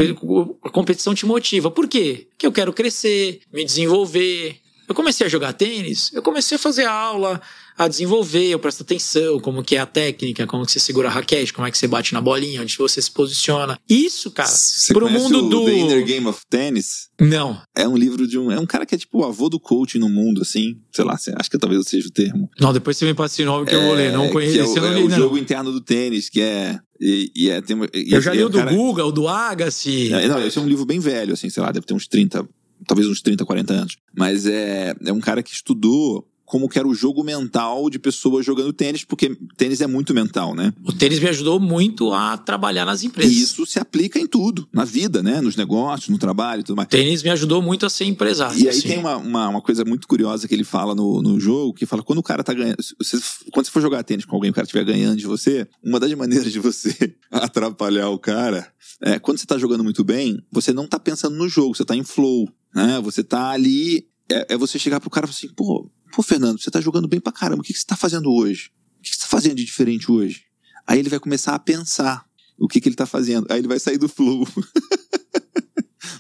A competição te motiva. Por quê? Porque eu quero crescer, me desenvolver. Eu comecei a jogar tênis, eu comecei a fazer aula, a desenvolver, eu presto atenção, como que é a técnica, como que você segura a raquete, como é que você bate na bolinha, onde você se posiciona. Isso, cara, você pro mundo o do The Inner Game of Tennis? Não. É um livro de um, é um cara que é tipo o avô do coaching no mundo, assim, sei lá, acho que talvez seja o termo. Não, depois você me passa de novo que é, eu vou ler, não conheço, é o, eu não li, é o jogo interno do tênis, que é e, e é, tem, e, eu já li o do cara... Guga, o do Agassi. É, não, esse é um livro bem velho, assim, sei lá, deve ter uns 30, talvez uns 30, 40 anos. Mas é, é um cara que estudou como que era o jogo mental de pessoas jogando tênis, porque tênis é muito mental, né? O tênis me ajudou muito a trabalhar nas empresas. E isso se aplica em tudo, na vida, né? Nos negócios, no trabalho e tudo mais. O tênis me ajudou muito a ser empresário. E aí assim. tem uma, uma, uma, coisa muito curiosa que ele fala no, no jogo, que fala quando o cara tá ganhando. Você, quando você for jogar tênis com alguém, o cara estiver ganhando de você, uma das maneiras de você <laughs> atrapalhar o cara é quando você tá jogando muito bem, você não tá pensando no jogo, você tá em flow. Né? Você tá ali. É, é você chegar pro cara e falar assim, pô, Pô, Fernando, você tá jogando bem pra caramba. O que, que você tá fazendo hoje? O que, que você tá fazendo de diferente hoje? Aí ele vai começar a pensar o que, que ele tá fazendo. Aí ele vai sair do flow. <laughs>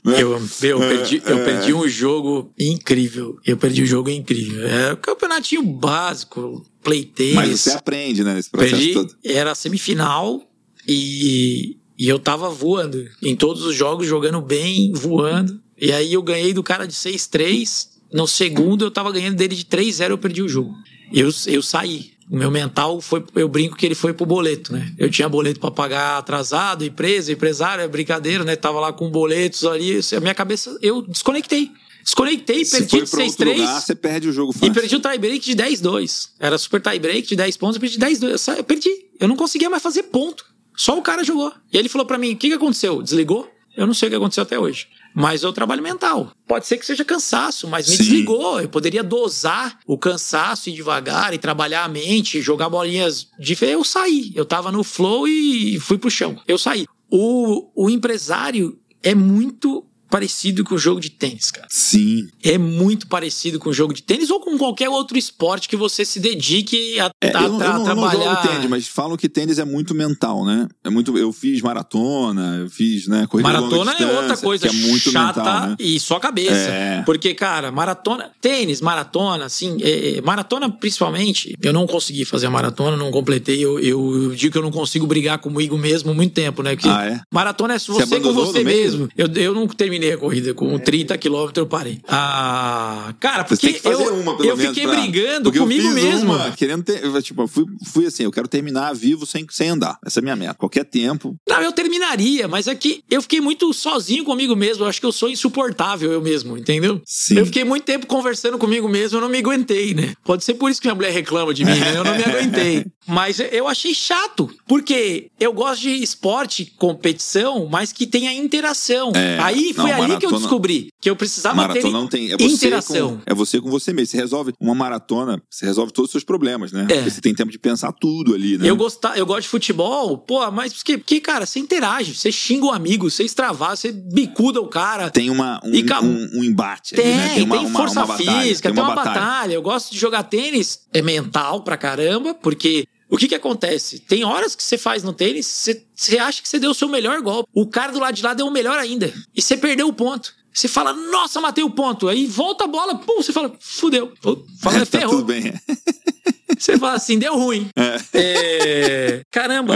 Né? Eu, eu, perdi, eu é. perdi um jogo incrível. Eu perdi um jogo incrível. É um campeonatinho básico, play tênis. Mas você aprende, né, nesse processo perdi, todo. Era semifinal e, e eu tava voando. Em todos os jogos, jogando bem, voando. E aí eu ganhei do cara de 6-3 no segundo, eu tava ganhando dele de 3-0, eu perdi o jogo. Eu, eu saí. O meu mental foi. Eu brinco que ele foi pro boleto, né? Eu tinha boleto para pagar atrasado, empresa, empresário, é brincadeira, né? Tava lá com boletos ali. A minha cabeça. Eu desconectei. Desconectei, perdi de 6-3. Você perde o jogo fácil. E perdi o tie-break de 10-2. Era super tie-break de 10 pontos, eu perdi 10-2. Eu perdi. Eu não conseguia mais fazer ponto. Só o cara jogou. E ele falou para mim: o que, que aconteceu? Desligou? Eu não sei o que aconteceu até hoje. Mas é o trabalho mental. Pode ser que seja cansaço, mas me Sim. desligou. Eu poderia dosar o cansaço e devagar e trabalhar a mente, jogar bolinhas de. Eu saí. Eu tava no flow e fui pro chão. Eu saí. O, o empresário é muito parecido com o jogo de tênis, cara. Sim. É muito parecido com o jogo de tênis ou com qualquer outro esporte que você se dedique a, é, a, eu, não, a, eu não, trabalhar. Eu não tênis, mas falam que tênis é muito mental, né? É muito. Eu fiz maratona, eu fiz, né? Corrida maratona é outra coisa que é muito chata mental, né? e só cabeça. É. Porque, cara, maratona, tênis, maratona, assim, é, é, maratona principalmente, eu não consegui fazer a maratona, não completei. Eu, eu, digo que eu não consigo brigar comigo mesmo muito tempo, né? Porque ah, é? maratona é você, você com você mesmo. Eu, eu não terminei terminei a corrida. Com 30 quilômetros eu parei. Ah, cara, porque eu, uma, eu fiquei pra... brigando porque comigo mesmo. Uma, querendo ter, tipo, fui, fui assim, eu quero terminar vivo sem, sem andar. Essa é a minha meta. Qualquer tempo. Não, eu terminaria, mas é que eu fiquei muito sozinho comigo mesmo. Eu acho que eu sou insuportável eu mesmo, entendeu? Sim. Eu fiquei muito tempo conversando comigo mesmo, eu não me aguentei, né? Pode ser por isso que minha mulher reclama de mim, né? Eu não me <laughs> aguentei. Mas eu achei chato, porque eu gosto de esporte, competição, mas que tenha interação. É, Aí foi ali que eu descobri que eu precisava Maratona ter não tem. É interação. com, é você com você mesmo. Você resolve uma maratona, você resolve todos os seus problemas, né? É. Porque você tem tempo de pensar tudo ali, né? Eu, gostar, eu gosto de futebol, pô, mas porque, porque, cara, você interage, você xinga o amigo, você extravasa, você bicuda o cara. Tem uma, um, E um, um embate Tem, ali, né? tem, uma, uma- força uma batalha, física, tem uma, batalha. batalha. Eu gosto de jogar tênis, é mental pra caramba, porque o que que acontece? Tem horas que você faz no tênis, você, você acha que você deu o seu melhor golpe. O cara do lado de lá deu o melhor ainda. E você perdeu o ponto. Você fala, nossa, matei o ponto. Aí volta a bola, pum, você fala, fudeu. Fala, tá ferrou. tudo bem. <laughs> <laughs> Você fala assim, deu ruim. É, Caramba.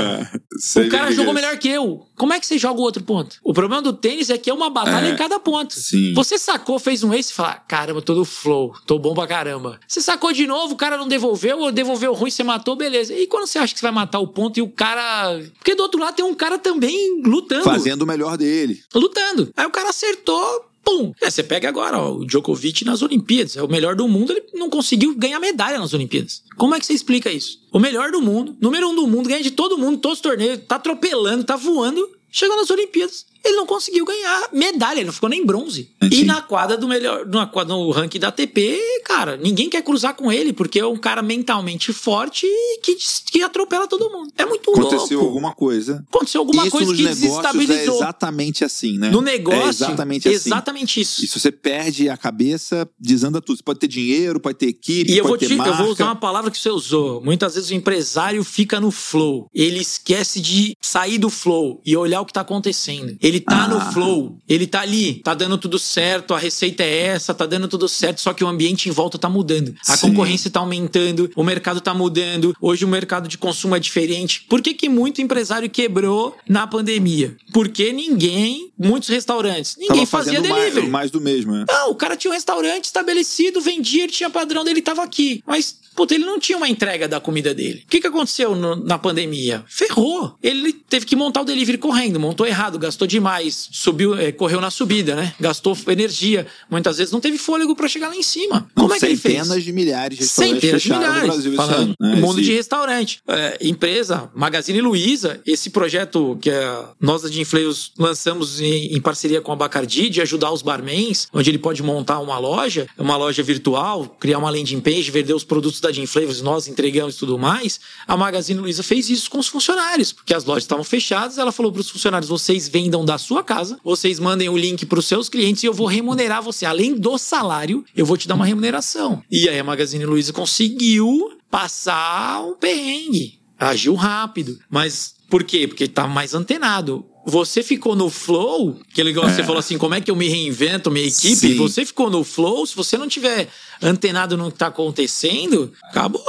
É, O cara jogou melhor que eu. Como é que você joga o outro ponto? O problema do tênis é que é uma batalha É, em cada ponto. sim. Você sacou, fez um ace e fala: caramba, tô no flow, tô bom pra caramba. Você sacou de novo, o cara não devolveu, ou devolveu ruim, você matou, beleza. E quando você acha que você vai matar o ponto e o cara. Porque do outro lado tem um cara também lutando. Fazendo o melhor dele. Lutando. Aí o cara acertou. Pum. É, você pega agora ó, o Djokovic nas Olimpíadas. É o melhor do mundo, ele não conseguiu ganhar medalha nas Olimpíadas. Como é que você explica isso? O melhor do mundo, número um do mundo, ganha de todo mundo, todos os torneios, tá atropelando, tá voando. Chegou nas Olimpíadas, ele não conseguiu ganhar medalha, ele não ficou nem bronze. Sim. E na quadra do melhor, na quadra, no ranking da ATP, cara, ninguém quer cruzar com ele, porque é um cara mentalmente forte e que, que atropela todo mundo. É muito Aconteceu louco. alguma coisa. Aconteceu alguma Isso coisa que é desestabilizou. exatamente assim, né? No negócio, É exatamente assim. exatamente isso. E se você perde a cabeça, desanda tudo. Você pode ter dinheiro, pode ter equipe, E eu pode vou, te, eu marca. vou usar uma palavra que você usou. Muitas vezes o empresário fica no flow. Ele esquece de sair do flow e olhar o que tá acontecendo. Ele tá Ah. no flow. Ele tá ali. Tá dando tudo certo. A receita é essa. Tá dando tudo certo. Só que o ambiente em volta tá mudando. A Sim. concorrência tá aumentando. O mercado tá mudando. Hoje o mercado de consumo é diferente. Por que, que muito empresário quebrou na pandemia? Porque ninguém, muitos restaurantes, ninguém Tava fazia fazendo mais, delivery. mais do mesmo, né? Não, o cara tinha um restaurante estabelecido, vendia, ele tinha padrão dele, tava aqui. Mas, puta, ele não tinha uma entrega da comida dele. O que, que aconteceu no- na pandemia? Ferrou. Ele teve que montar o delivery correndo, montou errado, gastou demais, subiu, eh, correu na subida, né? Gastou energia. Muitas vezes não teve fôlego pra chegar lá em cima. Como Não, é que ele fez? centenas de milhares de Centenas de milhares. no Brasil falando, ano. né? mundo Esse- de restaurante. É, empresa, Magazine Luiza, esse projeto que a, nós da Dinfleios lançamos em, em parceria com a Bacardi, de ajudar os barmans, onde ele pode montar uma loja, uma loja virtual, criar uma landing page, vender os produtos da Dinflavors, nós entregamos e tudo mais. A Magazine Luiza fez isso com os funcionários, porque as lojas estavam fechadas. Ela falou para os funcionários: vocês vendam da sua casa, vocês mandem o link para os seus clientes e eu vou remunerar você. Além do salário, eu vou te dar uma remuneração. E aí a Magazine Luiza conseguiu passar um perrengue. Agiu rápido. Mas por quê? Porque estava mais antenado. Você ficou no flow, que legal, você falou assim, como é que eu me reinvento, minha equipe? Sim. Você ficou no flow, se você não tiver antenado no que tá acontecendo, acabou.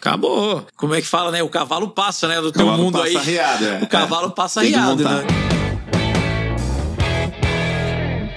Acabou. Como é que fala, né? O cavalo passa, né? Do teu mundo aí. arriado, é. O cavalo passa Tem montar. né?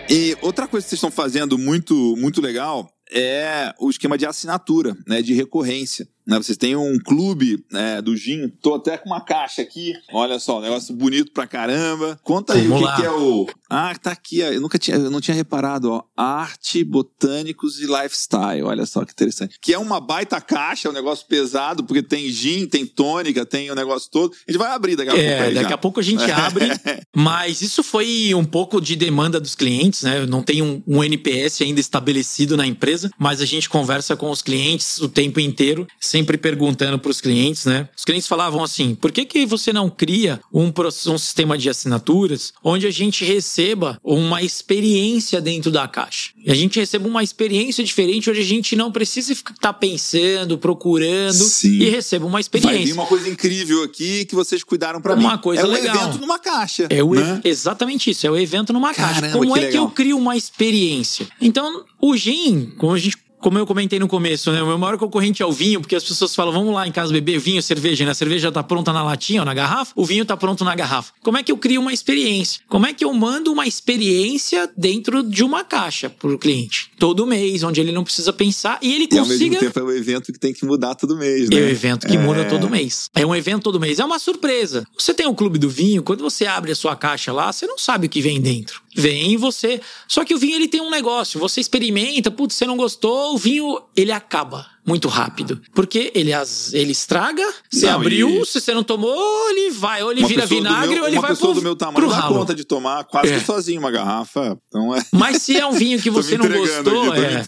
E outra coisa que vocês estão fazendo muito, muito legal é o esquema de assinatura, né, de recorrência. Né? Vocês têm um clube né, do gin, tô até com uma caixa aqui, olha só, um negócio bonito pra caramba. Conta aí Vamos o que, que é o... Ah, tá aqui, eu nunca tinha, eu não tinha reparado, ó, arte, botânicos e lifestyle, olha só que interessante. Que é uma baita caixa, um negócio pesado, porque tem gin, tem tônica, tem o negócio todo. A gente vai abrir daqui a pouco É, aí daqui já. a pouco a gente <laughs> abre, mas isso foi um pouco de demanda dos clientes, né? Não tem um, um NPS ainda estabelecido na empresa, mas a gente conversa com os clientes o tempo inteiro, sempre perguntando para os clientes, né? Os clientes falavam assim: por que, que você não cria um, um sistema de assinaturas onde a gente receba uma experiência dentro da caixa? E a gente receba uma experiência diferente onde a gente não precisa estar pensando, procurando Sim. e receba uma Vai experiência. vir uma coisa incrível aqui que vocês cuidaram pra mim. Uma coisa é um legal. evento numa caixa. É o né? exatamente isso, é o evento numa caixa. Caramba, Como que é que legal. eu crio uma experiência? Então, o gin, como a gente como eu comentei no começo, né? O meu maior concorrente é o vinho, porque as pessoas falam, vamos lá em casa beber vinho, cerveja, né? A cerveja tá pronta na latinha ou na garrafa, o vinho tá pronto na garrafa. Como é que eu crio uma experiência? Como é que eu mando uma experiência dentro de uma caixa pro cliente? Todo mês, onde ele não precisa pensar e ele E ao mesmo consiga tempo é um evento que tem que mudar todo mês, né? é um evento que É. muda todo mês. É um evento todo mês. É uma surpresa. Você tem o Clube do Vinho, quando você abre a sua caixa lá, você não sabe o que vem dentro. Vem você. Só que o vinho ele tem um negócio. Você experimenta, putz, você não gostou, o vinho ele acaba muito rápido. Porque ele, as, ele estraga, você Não, abriu, e- se você não tomou, ele vai, ou ele Uma vira vinagre, meu- ou ele uma vai pessoa pro, do meu tamanho dá ralo. conta de tomar quase É. que sozinho uma garrafa. Então é. Mas se é um vinho que <laughs> você não gostou, aqui, é.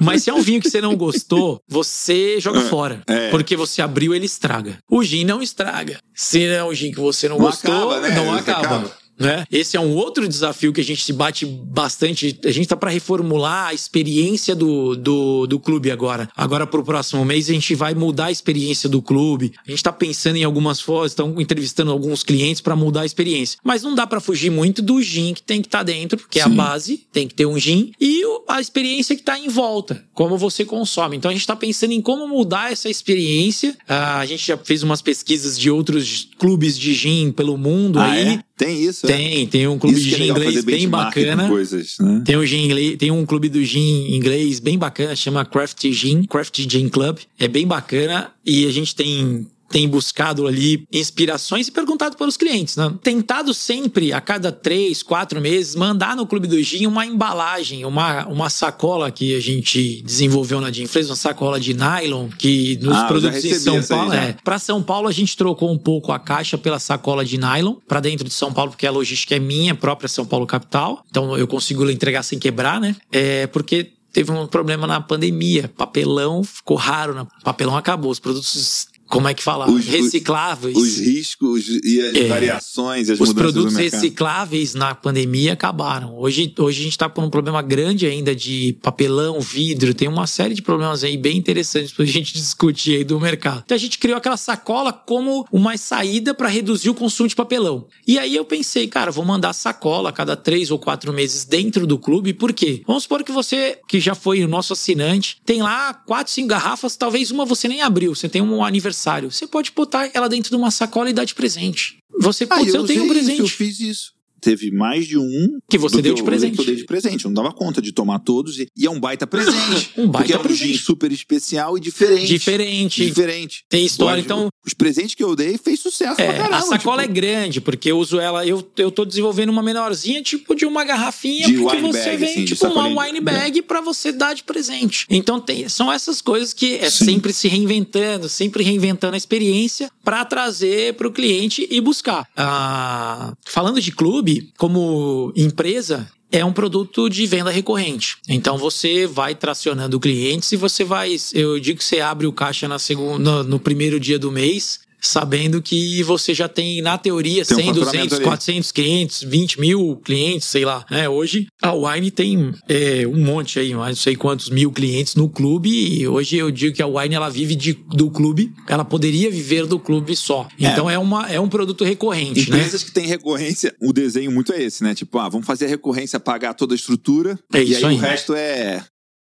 Mas se é um vinho que você não gostou, você joga fora. é. Porque você abriu, ele estraga. O gin não estraga. Se é um gin que você não, Não gostou, acaba, né? não acaba. acaba. Né? Esse é um outro desafio que a gente se bate bastante. A gente tá para reformular a experiência do, do, do clube agora. Agora, pro próximo mês, a gente vai mudar a experiência do clube. A gente tá pensando em algumas formas, estão entrevistando alguns clientes para mudar a experiência. Mas não dá para fugir muito do gin que tem que estar dentro, porque é a Sim. base, tem que ter um gin, e o- a experiência que tá em volta, como você consome. Então a gente tá pensando em como mudar essa experiência. Ah, a gente já fez umas pesquisas de outros clubes de gin pelo mundo Ah, aí. é? Tem isso? É? Tem, tem um clube Isso de é gin legal, inglês bem bacana. Coisas, né? Tem um, gin inglês, tem um clube do gin inglês bem bacana, chama Craft Gin, Craft Gin Club. É bem bacana e a gente tem tem buscado ali inspirações e perguntado para os clientes, né? Tentado sempre, a cada três, quatro meses, mandar no Clube do Gin uma embalagem, uma, uma sacola que a gente desenvolveu na Gin Flames, uma sacola de nylon, que nos Ah, produtos em São Paulo, é, para São Paulo, a gente trocou um pouco a caixa pela sacola de nylon para dentro de São Paulo, porque a logística é minha, própria São Paulo capital. Então eu consigo entregar sem quebrar, né? É porque teve um problema na pandemia. Papelão ficou raro, né? papelão acabou. Os produtos, como é que fala? Os- Recicláveis. Os riscos e as É. variações, as Os produtos recicláveis na pandemia acabaram. Hoje, hoje a gente está com um problema grande ainda de papelão, vidro, tem uma série de problemas aí bem interessantes pra <laughs> gente discutir aí do mercado. Então a gente criou aquela sacola como uma saída para reduzir o consumo de papelão. E aí eu pensei, cara, vou mandar sacola a cada três ou quatro meses dentro do clube, por quê? Vamos supor que você, que já foi o nosso assinante, tem lá quatro, cinco garrafas, talvez uma você nem abriu, você tem um aniversário. Você pode botar ela dentro de uma sacola e dar de presente. Você, Ah, putz, eu, tenho um usei isso, presente. eu fiz isso. Teve mais de um Que você deu eu- de presente. Que eu dei de presente. Eu não dava conta de tomar todos. E, e é um baita presente. <laughs> Um baita porque é um presente. gin super especial e diferente. Diferente. Diferente. Tem história, Pode- então. Os presentes que eu dei fez sucesso É, pra caramba. a sacola tipo, é grande, porque eu uso ela. Eu, eu tô desenvolvendo uma menorzinha, tipo de uma garrafinha, De porque wine você bag, vem, assim, tipo, uma wine bag pra você dar de presente. Então tem, são essas coisas que é Sim. sempre se reinventando, sempre reinventando a experiência pra trazer pro cliente e buscar. Ah, falando de clube, como empresa. É um produto de venda recorrente. Então você vai tracionando clientes e você vai. Eu digo que você abre o caixa na segunda, no, no primeiro dia do mês, sabendo que você já tem, na teoria, Tem um 100, faturamento 200, ali. 400 clientes, 20 mil clientes, sei lá. né? hoje a Wine tem é, um monte aí, não sei quantos mil clientes no clube. E hoje eu digo que a Wine ela vive de- do clube, ela poderia viver do clube só. Então é, uma, é um produto recorrente, né? Empresas que têm recorrência, o desenho muito é esse, né? Tipo, ah, vamos fazer a recorrência, pagar toda a estrutura. É e aí, aí. o resto é.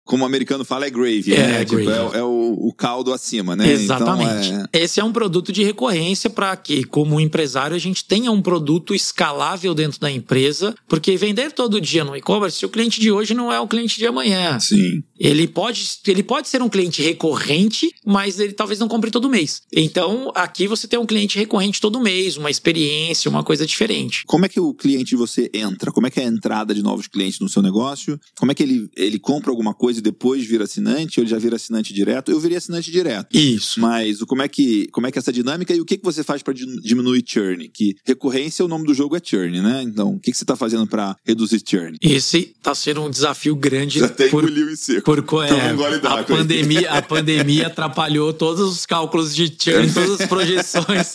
Como o americano fala, é gravy, É, né? Tipo, gravy. é, é o, o caldo acima, né? Exatamente. Então, é... Esse é um produto de recorrência para que, como empresário, a gente tenha um produto escalável dentro da empresa, porque vender todo dia no e-commerce, o cliente de hoje não é o cliente de amanhã. Sim. Ele pode, ele pode ser um cliente recorrente, mas ele talvez não compre todo mês. Então, aqui você tem um cliente recorrente todo mês, uma experiência, uma coisa diferente. Como é que o cliente de você entra? Como é que é a entrada de novos clientes no seu negócio? Como é que ele, ele compra alguma coisa e depois vira assinante? Ou ele já vira assinante direto? Eu virei assinante direto. Isso. Mas como é que como é que é essa dinâmica e o que, que você faz para diminuir churn? Que recorrência, o nome do jogo é churn, né? Então, o que, que você está fazendo para reduzir churn? Esse tá sendo um desafio grande Já até por, engoliu em seco. por Então, é, a pandemia, a pandemia atrapalhou todos os cálculos de churn, <laughs> todas as projeções.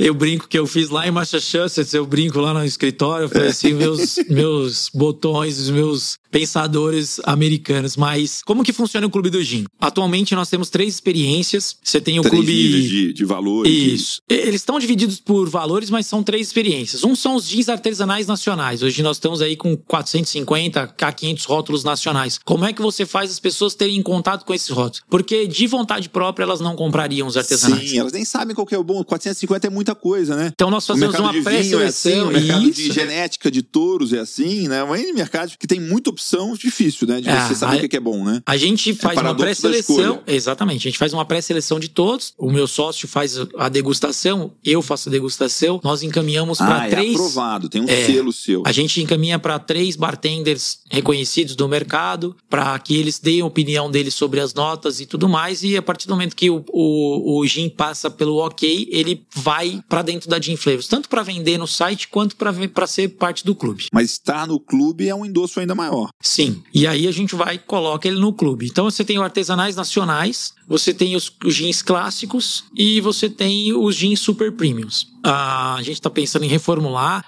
Eu brinco que eu fiz lá em Massachusetts, eu brinco lá no escritório, eu falei assim, meus, meus botões, os meus pensadores americanos. Mas como que funciona o Clube do Gin? Atualmente nós temos três experiências. Você tem o Três Clube... de, de valores. de- Isso. E- Eles estão divididos por valores, mas são três experiências. Um são os jeans artesanais nacionais. Hoje nós estamos aí com 450 a 500 rótulos nacionais. Como é que você faz as pessoas terem contato com esses rótulos? Porque de vontade própria elas não comprariam os artesanais. Sim, elas nem sabem qual que é o bom. 450 é muita coisa, né? Então nós fazemos uma de vinho é assim, pré-seleção. o mercado de Isso. genética de touros é assim, né? Um mercado que tem muita opção opção difícil, né? De É, você saber o que é bom, né? A gente faz uma paradoxo da pré-seleção. Exatamente. A gente faz uma pré-seleção de todos. O meu sócio faz a degustação, eu faço a degustação. Nós encaminhamos para Ah, é três. aprovado, tem um É. selo seu. A gente encaminha para três bartenders reconhecidos do mercado, para que eles deem a opinião deles sobre as notas e tudo mais. E a partir do momento que o, o, o gin passa pelo ok, ele vai para dentro da Gin Flavors, tanto para vender no site quanto para ser parte do clube. Mas estar no clube é um endosso ainda maior. Sim. E aí a gente vai e coloca ele no clube. Então você tem os artesanais nacionais, você tem os, os jeans clássicos e você tem os jeans super premiums. Ah, a gente está pensando em reformular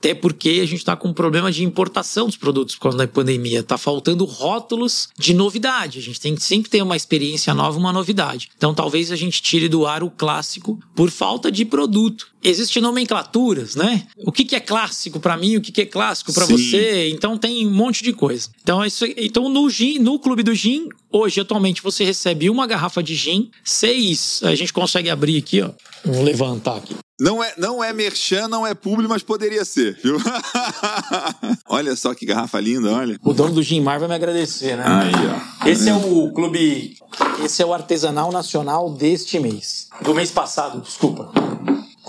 até porque a gente está com um problema de importação dos produtos por causa da pandemia. Tá faltando rótulos de novidade. A gente tem que sempre ter uma experiência nova, uma novidade. Então talvez a gente tire do ar o clássico por falta de produto. Existem nomenclaturas, né? O que, que é clássico para mim, o que, que é clássico para você. Então tem um monte de coisa. Então, isso, então no gin, no clube do gin, hoje atualmente você recebe uma garrafa de gin, seis. A gente consegue abrir aqui, ó. Vou levantar aqui. Não é, não é merchan, não é publi, mas poderia ser, viu? <laughs> olha só que garrafa linda, olha. O dono do Gin Mar vai me agradecer, né? Aí, ó. Esse é o clube. Esse é o artesanal nacional deste mês. Do mês passado, desculpa.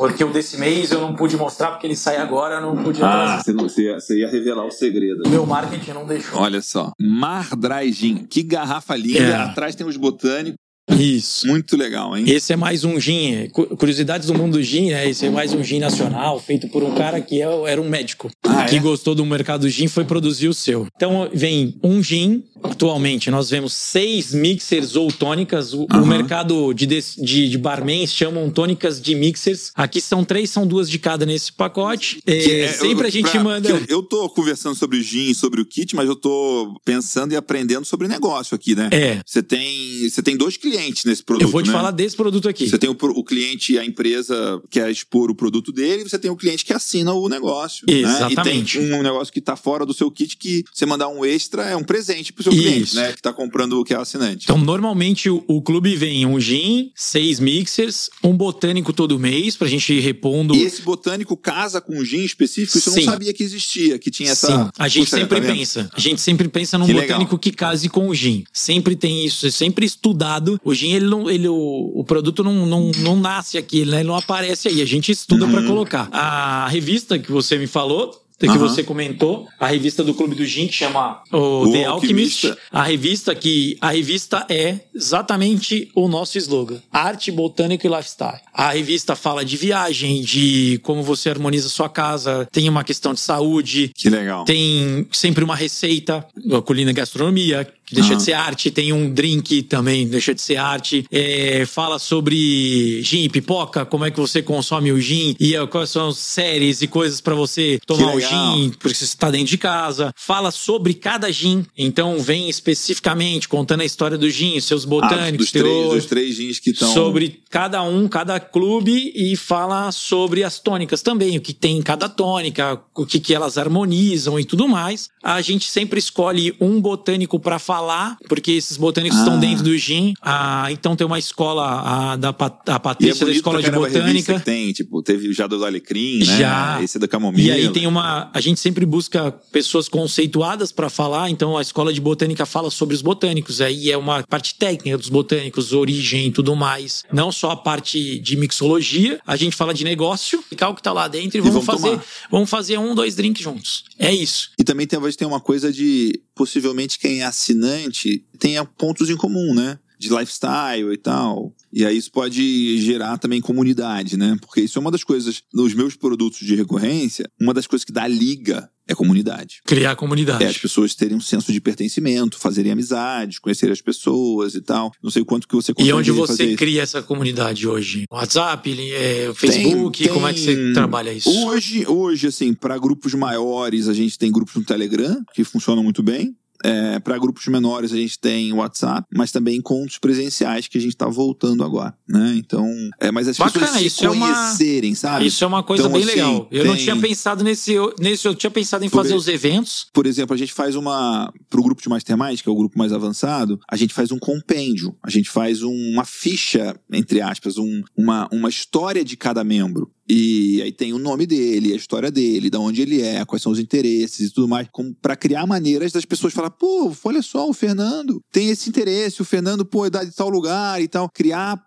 Porque o desse mês eu não pude mostrar, porque ele sai agora, eu não pude Ah, você, não, você, ia, você ia revelar o segredo. Meu marketing não deixou. Olha só. Mar Dry Gin. Que garrafa linda. É. Atrás tem os botânicos. Isso. Muito legal, hein? Esse é mais um gin, é, cu- curiosidades do mundo do gin, né? Esse é mais um gin nacional, feito por um cara que é- era um médico, Ah, que é? gostou do mercado do gin e foi produzir o seu. Então vem um gin, atualmente nós vemos seis mixers ou tônicas, o, o Aham. mercado de, de, de barmans chamam tônicas de mixers, aqui são três, são duas de cada nesse pacote, É, é- sempre eu- a gente pra- manda... Eu, eu tô conversando sobre o gin, sobre o kit, mas eu tô pensando e aprendendo sobre negócio aqui, né? É, Você tem, você tem dois clientes nesse produto, eu vou te né? falar desse produto aqui. Você tem o, o cliente, a empresa quer expor o produto dele, e você tem o cliente que assina o negócio. Né? Exatamente. E tem um negócio que tá fora do seu kit que você mandar um extra é um presente pro seu Isso. cliente, né? Que tá comprando o que é assinante. Então, normalmente o, o clube vem um gin, seis mixers, um botânico todo mês pra gente ir repondo. E esse botânico casa com um gin específico? Isso eu Sim. não sabia que existia, que tinha essa. Sim, a gente Puxa, sempre tá pensa. A gente sempre pensa num Que botânico legal. que case com o gin. Sempre tem isso, é sempre estudado. O gin, ele não, ele, o, o produto não, não, não nasce aqui, né? ele não aparece aí. A gente estuda pra colocar. A revista que você me falou. Que Uhum. você comentou, a revista do Clube do Gin, que chama o, O The Alchemist. Alquimista. A revista que. A revista é exatamente o nosso slogan: Arte, Botânica e Lifestyle. A revista fala de viagem, de como você harmoniza sua casa, tem uma questão de saúde, Que legal. tem sempre uma receita, a colina gastronomia, deixa Aham. de ser arte, tem um drink também, deixa de ser arte. É, fala sobre gin e pipoca, como é que você consome o gin e é, quais são as séries e coisas pra você tomar o gin, porque você está dentro de casa. Fala sobre cada gin, então vem especificamente contando a história do gin, seus Ah, botânicos, dos, três, dos três gins que estão. sobre cada um, cada clube e fala sobre as tônicas também, o que tem em cada tônica, o que, que elas harmonizam e tudo mais. A gente sempre escolhe um botânico para falar, porque esses botânicos Ah. estão dentro do gin. Ah, então tem uma escola a, da a E é Patrícia da Escola de Botânica. tem, tipo, teve já do Alecrim, né? Já. Esse é da Camomila. E aí tem uma. A gente sempre busca pessoas conceituadas para falar, então a escola de botânica fala sobre os botânicos. Aí é uma parte técnica dos botânicos, origem e tudo mais. Não só a parte de mixologia, a gente fala de negócio, ficar o que tá lá dentro e, vamos, vamos fazer. tomar. Vamos fazer um, dois drinks juntos. É isso. E também talvez tenha uma coisa de possivelmente quem é assinante tenha pontos em comum, né? De lifestyle e tal. E aí isso pode gerar também comunidade, né? Porque isso é uma das coisas, nos meus produtos de recorrência, uma das coisas que dá liga é comunidade. Criar comunidade. É as pessoas terem um senso de pertencimento, fazerem amizades, conhecerem as pessoas e tal. Não sei quanto que você E consegue onde fazer você isso. cria essa comunidade hoje? WhatsApp, é, Facebook, como é que você tem- trabalha isso? Hoje, hoje assim, para grupos maiores, a gente tem grupos no Telegram, que funcionam muito bem. É, para grupos menores, a gente tem WhatsApp, mas também encontros presenciais que a gente tá voltando agora, né? Então, é, mas as Bacana, pessoas se isso é uma- conhecerem, sabe? Isso é uma coisa Então, bem assim, legal. Eu não tem- tinha pensado nesse, nesse. Eu tinha pensado em Por fazer aí. os eventos. Por exemplo, a gente faz uma. Pro grupo de Mastermind, que é o grupo mais avançado, a gente faz um compêndio. A gente faz um- uma ficha, entre aspas, um- uma, uma história de cada membro. E aí tem o nome dele, a história dele, da onde ele é, quais são os interesses e tudo mais, para criar maneiras das pessoas falar, pô, olha só, o Fernando tem esse interesse, o Fernando, pô, é de tal lugar e tal. Criar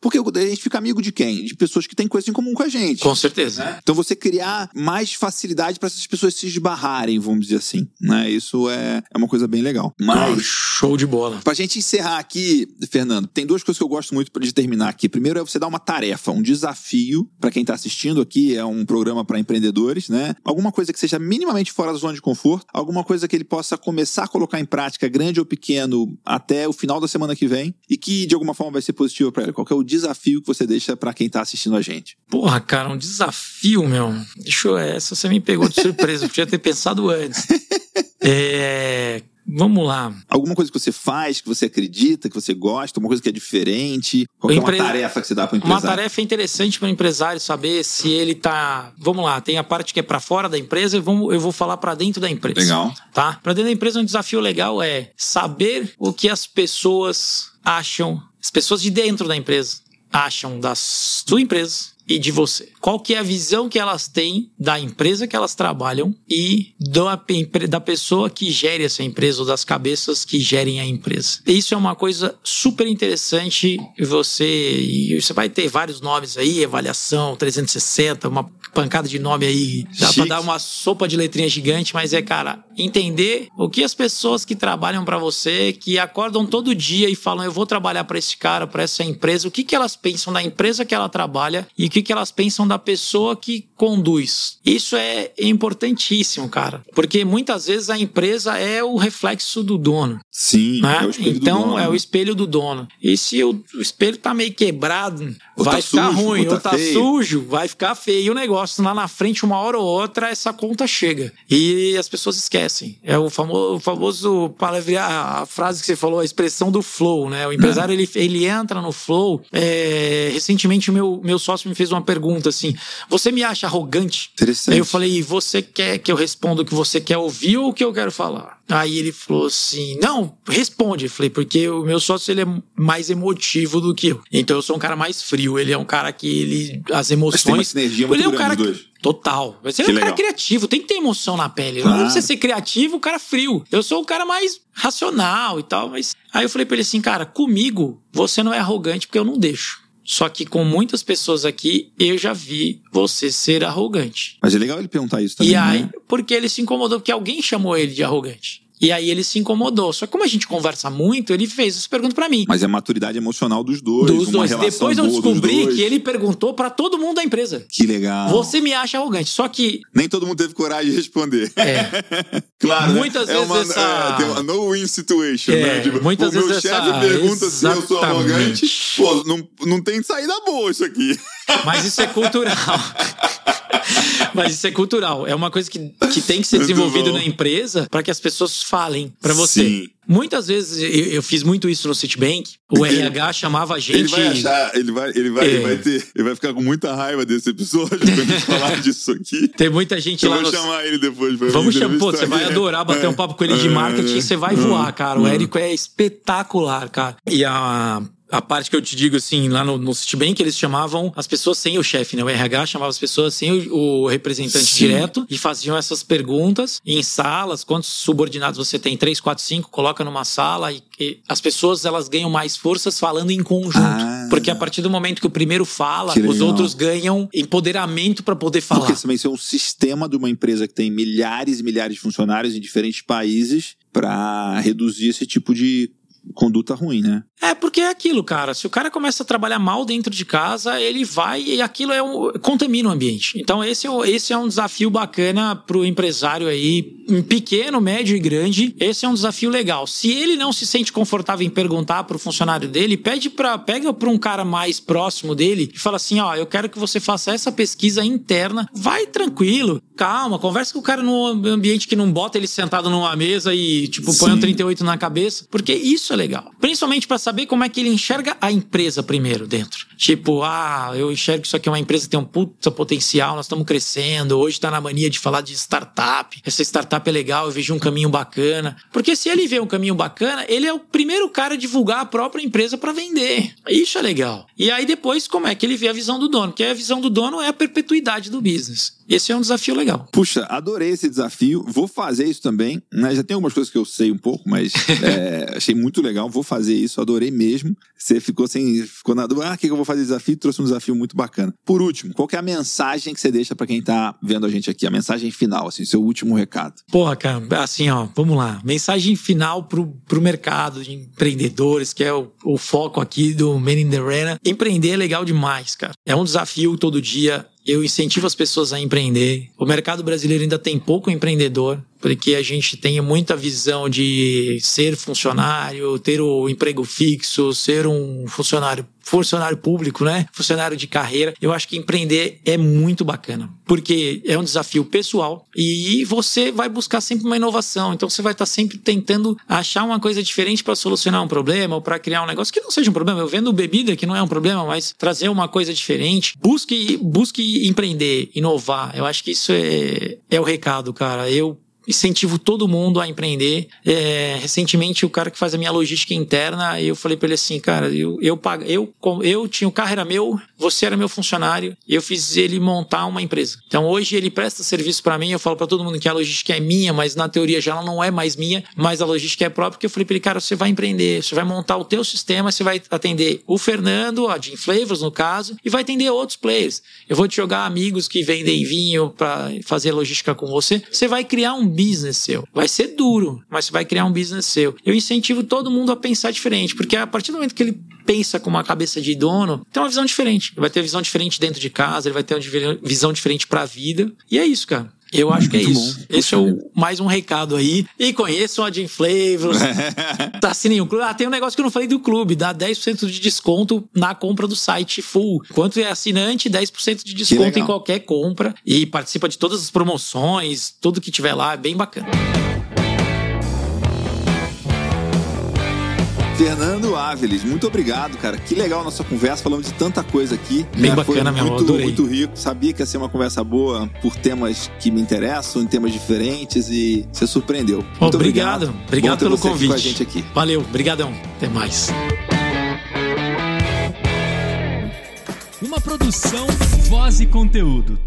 porque a gente fica amigo de quem? De pessoas que têm coisa em comum com a gente. Com certeza. Né? Então você criar mais facilidade para essas pessoas se esbarrarem, vamos dizer assim. Né? Isso é, é uma coisa bem legal. Mas. Oh, show de bola. Pra gente encerrar aqui, Fernando, tem duas coisas que eu gosto muito de terminar aqui. Primeiro é você dar uma tarefa, um desafio para quem tá assistindo aqui. É um programa para empreendedores, né? Alguma coisa que seja minimamente fora da zona de conforto, alguma coisa que ele possa começar a colocar em prática, grande ou pequeno, até o final da semana que vem, e que de alguma forma vai ser positivo para ele qual é o desafio que você deixa para quem tá assistindo a gente? Porra, cara, um desafio, meu. Deixa eu. Essa você me pegou de surpresa. eu podia ter pensado antes. <laughs> É. Vamos lá. Alguma coisa que você faz, que você acredita, que você gosta, uma coisa que é diferente? Qual é uma tarefa que você dá para o empresário? Uma tarefa interessante para o empresário saber se ele tá. Vamos lá, tem a parte que é para fora da empresa e vamos, eu vou falar para dentro da empresa. Legal. Tá? Para dentro da empresa, um desafio legal é saber o que as pessoas acham, as pessoas de dentro da empresa acham da sua empresa e de você. Qual que é a visão que elas têm da empresa que elas trabalham e da pessoa que gere essa empresa ou das cabeças que gerem a empresa. Isso é uma coisa super interessante você e você vai ter vários nomes aí, avaliação 360, uma pancada de nome aí, dá para dar uma sopa de letrinha gigante, mas é cara, entender o que as pessoas que trabalham para você, que acordam todo dia e falam eu vou trabalhar para esse cara, para essa empresa, o que que elas pensam da empresa que ela trabalha e o que que elas pensam da pessoa que conduz. Isso é importantíssimo, cara, porque muitas vezes a empresa é o reflexo do dono. Sim, né? é então do dono. é o espelho do dono. E se o, espelho tá meio quebrado, ou vai tá ficar sujo, ruim, ou tá, ou tá sujo, vai ficar feio o negócio. Lá na frente, uma hora ou outra, essa conta chega. E as pessoas esquecem. É o famoso, o famoso a frase que você falou, a expressão do flow, né? O empresário, ele, ele entra no flow. É, recentemente, o meu, meu sócio me fez uma pergunta assim: Você me acha arrogante? Interessante. Aí eu falei: e Você quer que eu responda o que você quer ouvir ou o que eu quero falar? Aí ele falou assim: Não, responde. Eu falei: Porque o meu sócio ele é mais emotivo do que eu. Então eu sou um cara mais frio. Ele é um cara que ele. As emoções. Mas tem uma sinergia muito ele é um cara que, Total. Você é um legal. cara criativo, tem que ter emoção na pele. Claro. Não precisa ser criativo, o cara frio. Eu sou um cara mais racional e tal, mas. Aí eu falei pra ele assim, cara, comigo você não é arrogante porque eu não deixo. Só que com muitas pessoas aqui, eu já vi você ser arrogante. Mas é legal ele perguntar isso também. E aí, né? porque ele se incomodou, porque alguém chamou ele de arrogante. E aí ele se incomodou. Só que como a gente conversa muito, ele fez essa pergunta para mim. Mas é maturidade emocional dos dois. Dos dois. Depois eu descobri que ele perguntou para todo mundo da empresa. Que legal. Você me acha arrogante. Só que. Nem todo mundo teve coragem de responder. É. <laughs> claro. Né? Muitas né? vezes é uma, essa. É, tem uma no-win situation, é, né? Tipo, muitas o meu vezes chefe essa... pergunta Exatamente. se eu sou arrogante. Pô, não, não tem saída boa isso aqui. Mas isso é cultural. Mas isso é cultural. É uma coisa que, que tem que ser desenvolvido na empresa para que as pessoas falem para você. Sim. Muitas vezes eu, eu, fiz muito isso no Citibank. O RH chamava a gente. Ele vai achar, ele vai, ele vai, é. ele vai ter, ele vai ficar com muita raiva desse episódio quando falar <laughs> disso aqui. Tem muita gente eu lá. Vou chamar ele depois. Pra Vamos chamar, pô, você vai adorar bater é. um papo com ele de marketing, você vai voar, cara. O é. Érico é espetacular, cara. E a a parte que eu te digo assim, lá no, no Citibank, eles chamavam as pessoas sem o chefe, né? O RH chamava as pessoas sem o, o representante Sim. direto e faziam essas perguntas em salas. Quantos subordinados você tem? Três, quatro, cinco, coloca numa sala e, e as pessoas elas ganham mais forças falando em conjunto. Ah, porque a partir do momento que o primeiro fala, os outros ganham empoderamento para poder falar. Porque também isso é um sistema de uma empresa que tem milhares e milhares de funcionários em diferentes países para reduzir esse tipo de conduta ruim, né? É, porque é aquilo, cara. Se o cara começa a trabalhar mal dentro de casa, ele vai e aquilo é um, contamina o ambiente. Então, esse é, esse é um desafio bacana pro empresário aí, pequeno, médio e grande. Esse é um desafio legal. Se ele não se sente confortável em perguntar pro funcionário dele, pede para pega para um cara mais próximo dele e fala assim: ó, eu quero que você faça essa pesquisa interna. Vai tranquilo, calma, conversa com o cara no ambiente que não bota ele sentado numa mesa e, tipo, põe um 38 na cabeça, porque isso é legal. Principalmente para saber como é que ele enxerga a empresa primeiro dentro. Tipo, ah, eu enxergo que isso aqui é uma empresa que tem um puta potencial, nós estamos crescendo, hoje está na mania de falar de startup. Essa startup é legal, eu vejo um caminho bacana. Porque se ele vê um caminho bacana, ele é o primeiro cara a divulgar a própria empresa para vender. Isso é legal. E aí depois, como é que ele vê a visão do dono? Porque a visão do dono é a perpetuidade do business. Esse é um desafio legal. Puxa, adorei esse desafio. Vou fazer isso também. Né? Já tem algumas coisas que eu sei um pouco, mas <laughs> é, achei muito legal. Vou fazer isso, adorei mesmo. Você ficou sem. Ficou na dúvida, ah, o que eu vou fazer desafio? Trouxe um desafio muito bacana. Por último, qual é a mensagem que você deixa para quem tá vendo a gente aqui? A mensagem final, assim, seu último recado. Porra, cara, assim, ó, vamos lá. Mensagem final pro, pro mercado de empreendedores, que é o, o foco aqui do Men in the Arena. Empreender é legal demais, cara. É um desafio todo dia eu incentivo as pessoas a empreender. O mercado brasileiro ainda tem pouco empreendedor, porque a gente tem muita visão de ser funcionário, ter o emprego fixo, ser um funcionário funcionário público, né? Funcionário de carreira. Eu acho que empreender é muito bacana, porque é um desafio pessoal e você vai buscar sempre uma inovação. Então você vai estar sempre tentando achar uma coisa diferente para solucionar um problema ou para criar um negócio que não seja um problema. Eu vendo bebida que não é um problema, mas trazer uma coisa diferente. Busque, busque empreender, inovar. Eu acho que isso é, é o recado, cara. Eu incentivo todo mundo a empreender. É, recentemente, o cara que faz a minha logística interna, eu falei para ele assim, cara, eu, eu, pago, eu, eu tinha o carro era meu, você era meu funcionário, e eu fiz ele montar uma empresa. Então hoje ele presta serviço para mim, eu falo para todo mundo que a logística é minha, mas na teoria já ela não é mais minha, mas a logística é própria, porque eu falei para ele, cara, você vai empreender, você vai montar o teu sistema, você vai atender o Fernando, a Jim Flavors no caso, e vai atender outros players. Eu vou te jogar amigos que vendem vinho para fazer logística com você. Você vai criar um business seu. Vai ser duro, mas você vai criar um business seu. Eu incentivo todo mundo a pensar diferente, porque a partir do momento que ele pensa com uma cabeça de dono, tem uma visão diferente. Ele vai ter visão diferente dentro de casa, ele vai ter uma visão diferente para a vida. E é isso, cara. Eu acho que é isso. Bom. Esse é o, mais um recado aí. E conheçam a Jim Flavors. tá <laughs> assinem o clube. Ah, tem um negócio que eu não falei do clube. Dá 10% de desconto na compra do site full. Quanto é assinante, 10% de desconto em qualquer compra. E participa de todas as promoções. Tudo que tiver lá. É bem bacana. Fernando Áviles, muito obrigado, cara. Que legal a nossa conversa, falamos de tanta coisa aqui. Bem né? bacana, meu muito, muito rico. Sabia que ia ser uma conversa boa por temas que me interessam, temas diferentes e você surpreendeu. Muito obrigado. Obrigado, obrigado pelo convite. com a gente aqui. Valeu, brigadão. Até mais. Uma produção, voz e conteúdo.